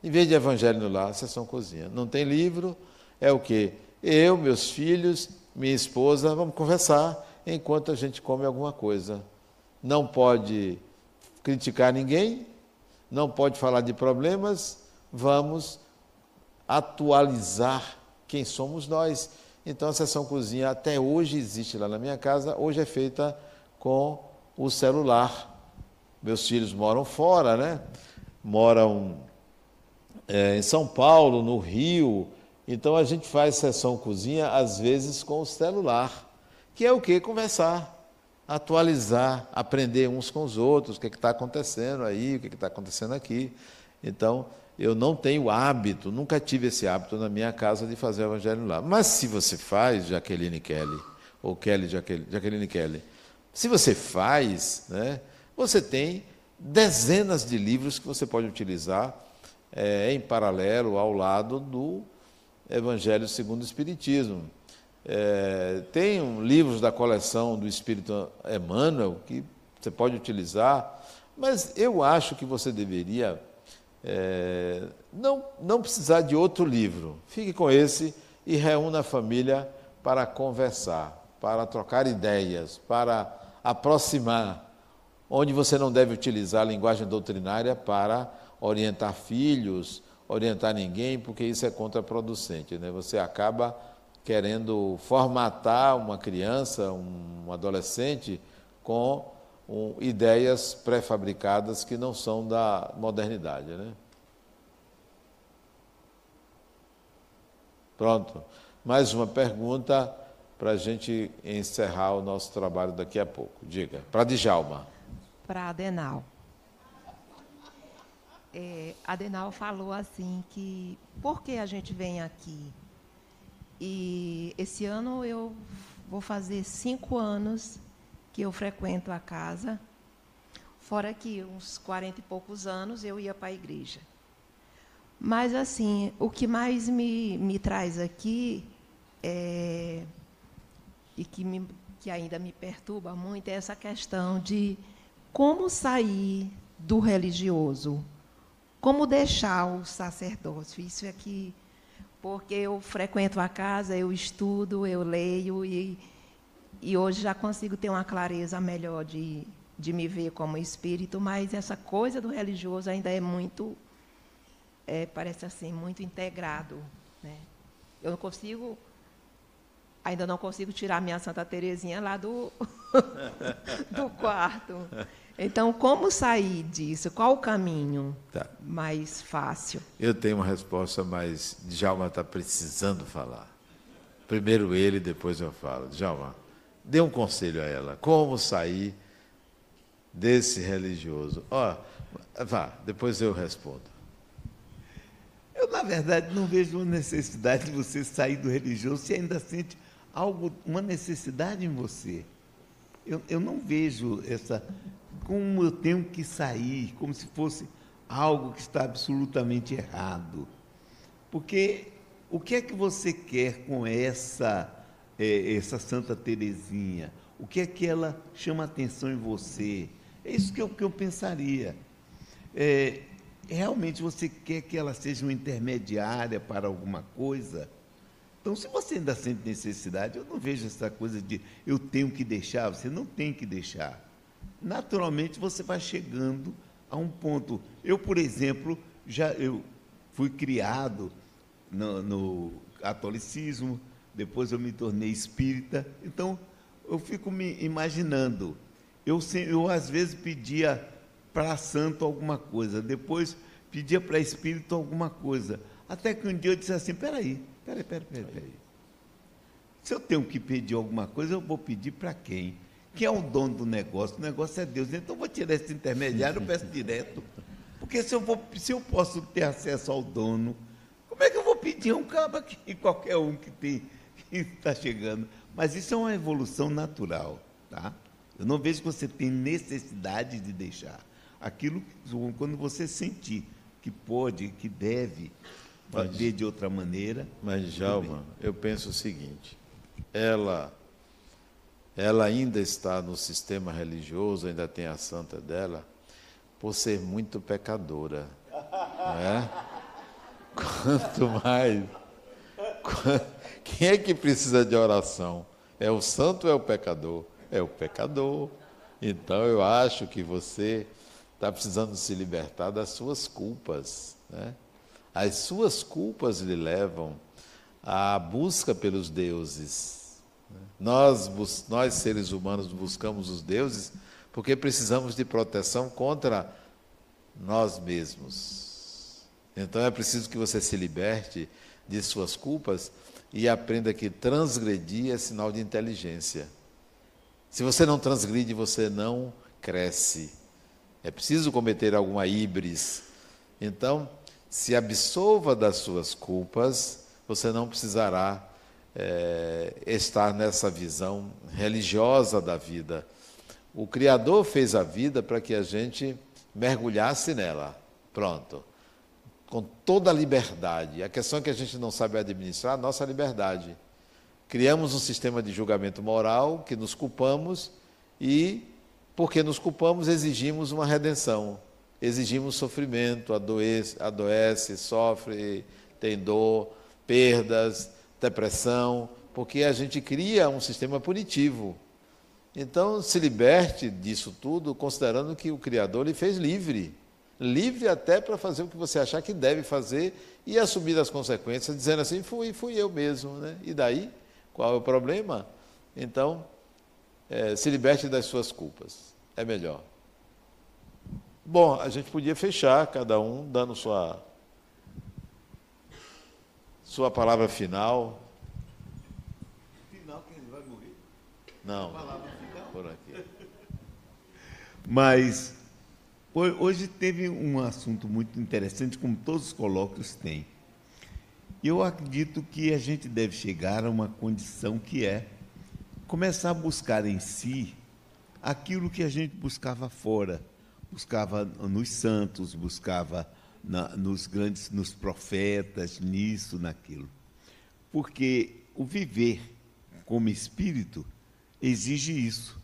Em vez de evangelho no lar, sessão cozinha. Não tem livro, é o quê? Eu, meus filhos minha esposa, vamos conversar enquanto a gente come alguma coisa. Não pode criticar ninguém, não pode falar de problemas, vamos atualizar quem somos nós. Então a sessão cozinha até hoje existe lá na minha casa, hoje é feita com o celular. Meus filhos moram fora, né? Moram é, em São Paulo, no Rio, então a gente faz sessão cozinha, às vezes, com o celular, que é o que? Conversar, atualizar, aprender uns com os outros, o que é está acontecendo aí, o que é está acontecendo aqui. Então, eu não tenho hábito, nunca tive esse hábito na minha casa de fazer o evangelho lá. Mas se você faz, Jaqueline Kelly, ou Kelly Jaqueline, Jaqueline Kelly, se você faz, né, você tem dezenas de livros que você pode utilizar é, em paralelo ao lado do Evangelho segundo o Espiritismo. É, tem um, livros da coleção do Espírito Emmanuel que você pode utilizar, mas eu acho que você deveria é, não, não precisar de outro livro. Fique com esse e reúna a família para conversar, para trocar ideias, para aproximar, onde você não deve utilizar a linguagem doutrinária para orientar filhos orientar ninguém, porque isso é contraproducente. Né? Você acaba querendo formatar uma criança, um adolescente, com um, ideias pré-fabricadas que não são da modernidade. Né? Pronto. Mais uma pergunta para a gente encerrar o nosso trabalho daqui a pouco. Diga. Para Djalma. Para Adenal. é, Adenal falou assim que por que a gente vem aqui? E esse ano eu vou fazer cinco anos que eu frequento a casa, fora que uns quarenta e poucos anos eu ia para a igreja. Mas assim, o que mais me, me traz aqui é, e que, me, que ainda me perturba muito é essa questão de como sair do religioso, como deixar o sacerdócio. Isso é que porque eu frequento a casa, eu estudo, eu leio e, e hoje já consigo ter uma clareza melhor de, de me ver como espírito, mas essa coisa do religioso ainda é muito, é, parece assim, muito integrado. Né? Eu não consigo, ainda não consigo tirar minha Santa Terezinha lá do, do quarto. Então, como sair disso? Qual o caminho Tá. mais fácil? Eu tenho uma resposta, mas Djalma está precisando falar. Primeiro ele, depois eu falo. Djalma, dê um conselho a ela. Como sair desse religioso? Ó, vá, depois eu respondo. Eu, na verdade, não vejo uma necessidade de você sair do religioso se ainda sente algo, uma necessidade em você. Eu, eu não vejo essa. Como eu tenho que sair, como se fosse algo que está absolutamente errado. Porque o que é que você quer com essa, eh, essa Santa Teresinha? O que é que ela chama atenção em você? É isso que eu, que eu pensaria. É, realmente você quer que ela seja uma intermediária para alguma coisa? Então, se você ainda sente necessidade, eu não vejo essa coisa de eu tenho que deixar, você não tem que deixar. Naturalmente, você vai chegando a um ponto. Eu, por exemplo, já eu fui criado no, no catolicismo, depois eu me tornei espírita, então eu fico me imaginando. Eu, eu às vezes pedia para santo alguma coisa, depois pedia para espírito alguma coisa. Até que um dia eu disse assim: peraí, peraí, peraí, peraí, peraí. Se eu tenho que pedir alguma coisa, eu vou pedir para quem? Quem é o dono do negócio? O negócio é Deus. Então eu vou tirar esse intermediário, eu peço direto. Porque se eu, vou, se eu posso ter acesso ao dono, como é que eu vou pedir a um cabo aqui, qualquer um que tem está chegando? Mas isso é uma evolução natural, tá? Eu não vejo que você tem necessidade de deixar. Aquilo quando você sentir que pode, que deve fazer de outra maneira. Mas, Djalma, eu penso o seguinte: ela, ela ainda está no sistema religioso, ainda tem a santa dela, por ser muito pecadora. Não é? Quanto mais. quan- Quem é que precisa de oração? É o santo ou é o pecador? É o pecador. Então eu acho que você está precisando se libertar das suas culpas. Né? As suas culpas lhe levam à busca pelos deuses. né? Nós, nós, seres humanos, buscamos os deuses porque precisamos de proteção contra nós mesmos. Então é preciso que você se liberte de suas culpas e aprenda que transgredir é sinal de inteligência. Se você não transgride, você não cresce. É preciso cometer alguma híbris. Então, se absolva das suas culpas, você não precisará eh, estar nessa visão religiosa da vida. O Criador fez a vida para que a gente mergulhasse nela. Pronto. Com toda a liberdade. A questão é que a gente não sabe administrar a nossa liberdade. Criamos um sistema de julgamento moral que nos culpamos e, porque nos culpamos, exigimos uma redenção. Exigimos sofrimento, adoece, adoece sofre, tem dor, perdas, depressão, porque a gente cria um sistema punitivo. Então, se liberte disso tudo, considerando que o Criador lhe fez livre. Livre até para fazer o que você achar que deve fazer e assumir as consequências, dizendo assim: fui, fui eu mesmo. Né? E daí? Qual é o problema? Então, eh, se liberte das suas culpas. É melhor. Bom, a gente podia fechar, cada um dando sua, sua palavra final. Final que ele vai morrer. Não, por aqui. Mas Hoje teve um assunto muito interessante, como todos os colóquios têm. Eu acredito que a gente deve chegar a uma condição que é começar a buscar em si aquilo que a gente buscava fora, buscava nos santos, buscava na, nos grandes, nos profetas, nisso, naquilo. Porque o viver como espírito exige isso,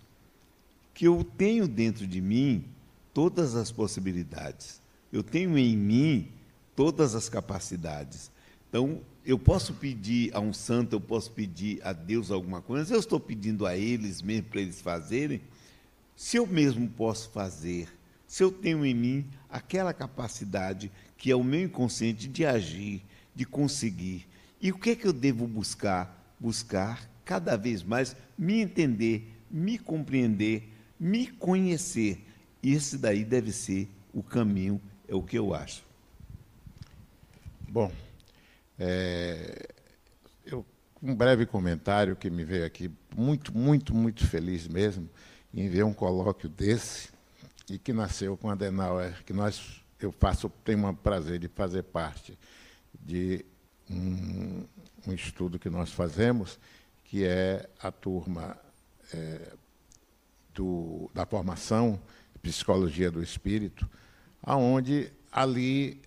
que eu tenho dentro de mim todas as possibilidades, eu tenho em mim todas as capacidades. Então, eu posso pedir a um santo, eu posso pedir a Deus alguma coisa, eu estou pedindo a eles mesmo para eles fazerem, se eu mesmo posso fazer, se eu tenho em mim aquela capacidade que é o meu inconsciente de agir, de conseguir. E o que é que eu devo buscar? Buscar cada vez mais me entender, me compreender, me conhecer. Esse daí deve ser o caminho, é o que eu acho. Bom, é, eu, um breve comentário que me veio aqui, muito, muito, muito feliz mesmo em ver um colóquio desse e que nasceu com a Adenauer, que nós, eu faço, tenho o prazer de fazer parte de um, um estudo que nós fazemos, que é a turma é, do, da formação Psicologia do Espírito, aonde ali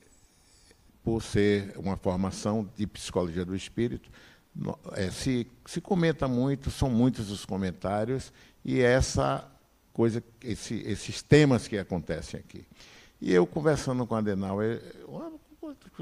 por ser uma formação de psicologia do espírito, é, se, se comenta muito, são muitos os comentários, e essa coisa, esse, esses temas que acontecem aqui. E eu conversando com a Adenauer,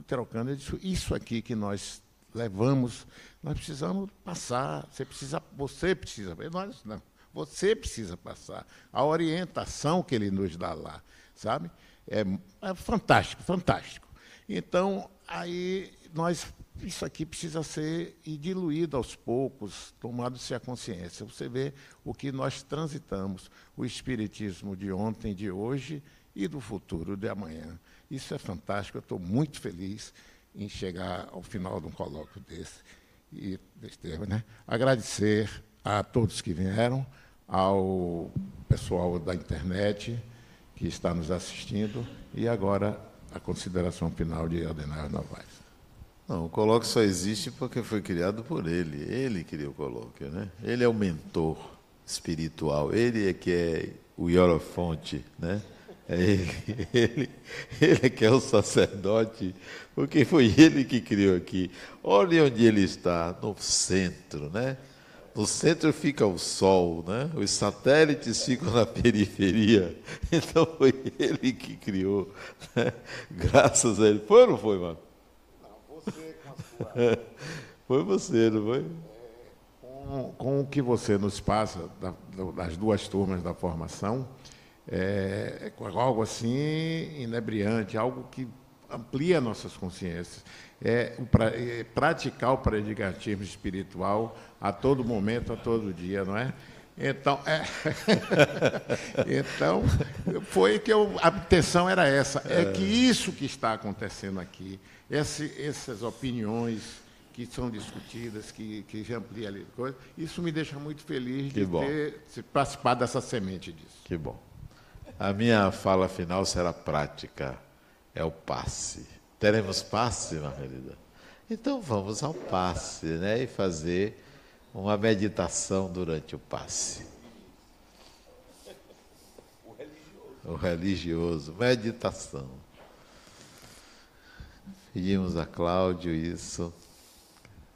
trocando, eu disse, isso aqui que nós levamos, nós precisamos passar, você precisa, você precisa, nós não, você precisa passar. A orientação que ele nos dá lá, sabe? É, é fantástico, fantástico. Então, aí nós isso aqui precisa ser diluído aos poucos, tomado-se a consciência. Você vê o que nós transitamos, o espiritismo de ontem, de hoje e do futuro, de amanhã. Isso é fantástico, eu estou muito feliz em chegar ao final de um colóquio desse. E desse termo, né? Agradecer a todos que vieram, ao pessoal da internet que está nos assistindo, e agora a consideração final de Adenair Novaes. Não, o colóquio só existe porque foi criado por ele. Ele criou o colóquio, né? Ele é o mentor espiritual. Ele é que é o hierofonte, né? É ele, ele, ele é que é o sacerdote, porque foi ele que criou aqui. Olha onde ele está, no centro, né? No centro fica o Sol, né? os satélites ficam na periferia. Então foi ele que criou. Né? Graças a ele. Foi ou não foi, mano? Não, você com a sua. foi você, não foi? Com, com, o que você nos passa da, das duas turmas da formação, é, é algo assim inebriante, algo que amplia nossas consciências. É, é praticar o predicatismo espiritual a todo momento, a todo dia, não é? Então, é, então foi que eu, a intenção era essa. É que isso que está acontecendo aqui, esse, essas opiniões que são discutidas, que, que amplia ali, coisa, isso me deixa muito feliz que de bom. ter participado dessa semente disso. Que bom. A minha fala final será prática, é o passe. Teremos passe, Margarida? Então vamos ao passe, né? E fazer uma meditação durante o passe. O religioso. O religioso, meditação. Pedimos a Cláudio isso.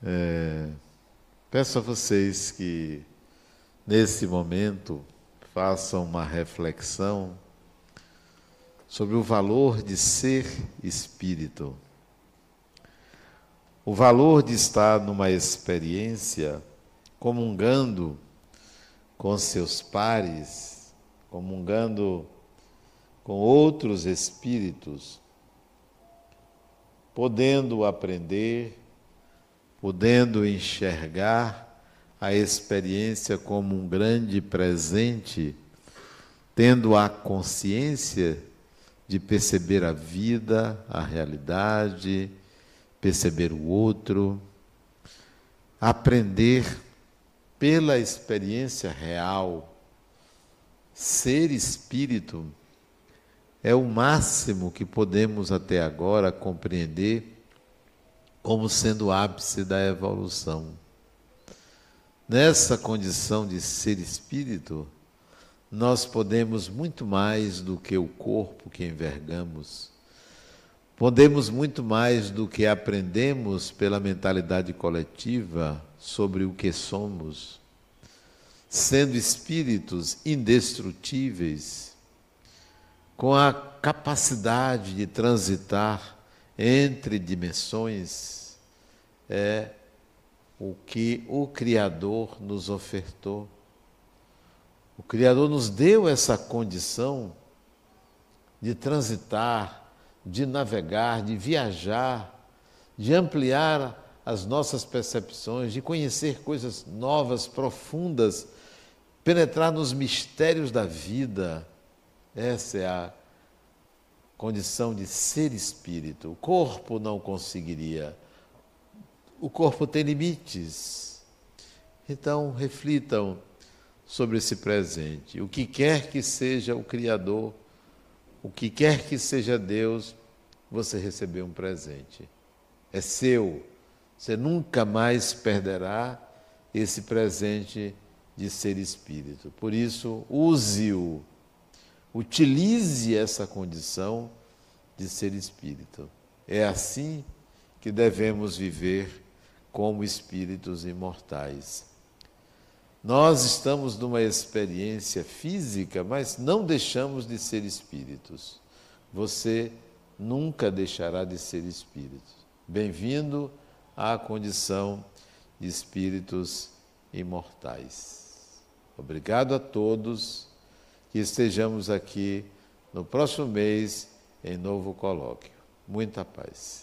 É, peço a vocês que, nesse momento, façam uma reflexão sobre o valor de ser espírito. O valor de estar numa experiência comungando com seus pares, comungando com outros espíritos, podendo aprender, podendo enxergar a experiência como um grande presente, tendo a consciência de perceber a vida, a realidade, perceber o outro, aprender pela experiência real. Ser espírito é o máximo que podemos até agora compreender como sendo o ápice da evolução. Nessa condição de ser espírito, nós podemos muito mais do que o corpo que envergamos, podemos muito mais do que aprendemos pela mentalidade coletiva sobre o que somos, sendo espíritos indestrutíveis, com a capacidade de transitar entre dimensões, é o que o Criador nos ofertou. O Criador nos deu essa condição de transitar, de navegar, de viajar, de ampliar as nossas percepções, de conhecer coisas novas, profundas, penetrar nos mistérios da vida. Essa é a condição de ser espírito. O corpo não conseguiria. O corpo tem limites. Então, reflitam sobre esse presente. O que quer que seja o Criador, o que quer que seja Deus, você recebeu um presente. É seu. Você nunca mais perderá esse presente de ser espírito. Por isso, use-o. Utilize essa condição de ser espírito. É assim que devemos viver como espíritos imortais. Nós estamos numa experiência física, mas não deixamos de ser espíritos. Você nunca deixará de ser espírito. Bem-vindo à condição de espíritos imortais. Obrigado a todos que estejamos aqui no próximo mês em novo colóquio. Muita paz.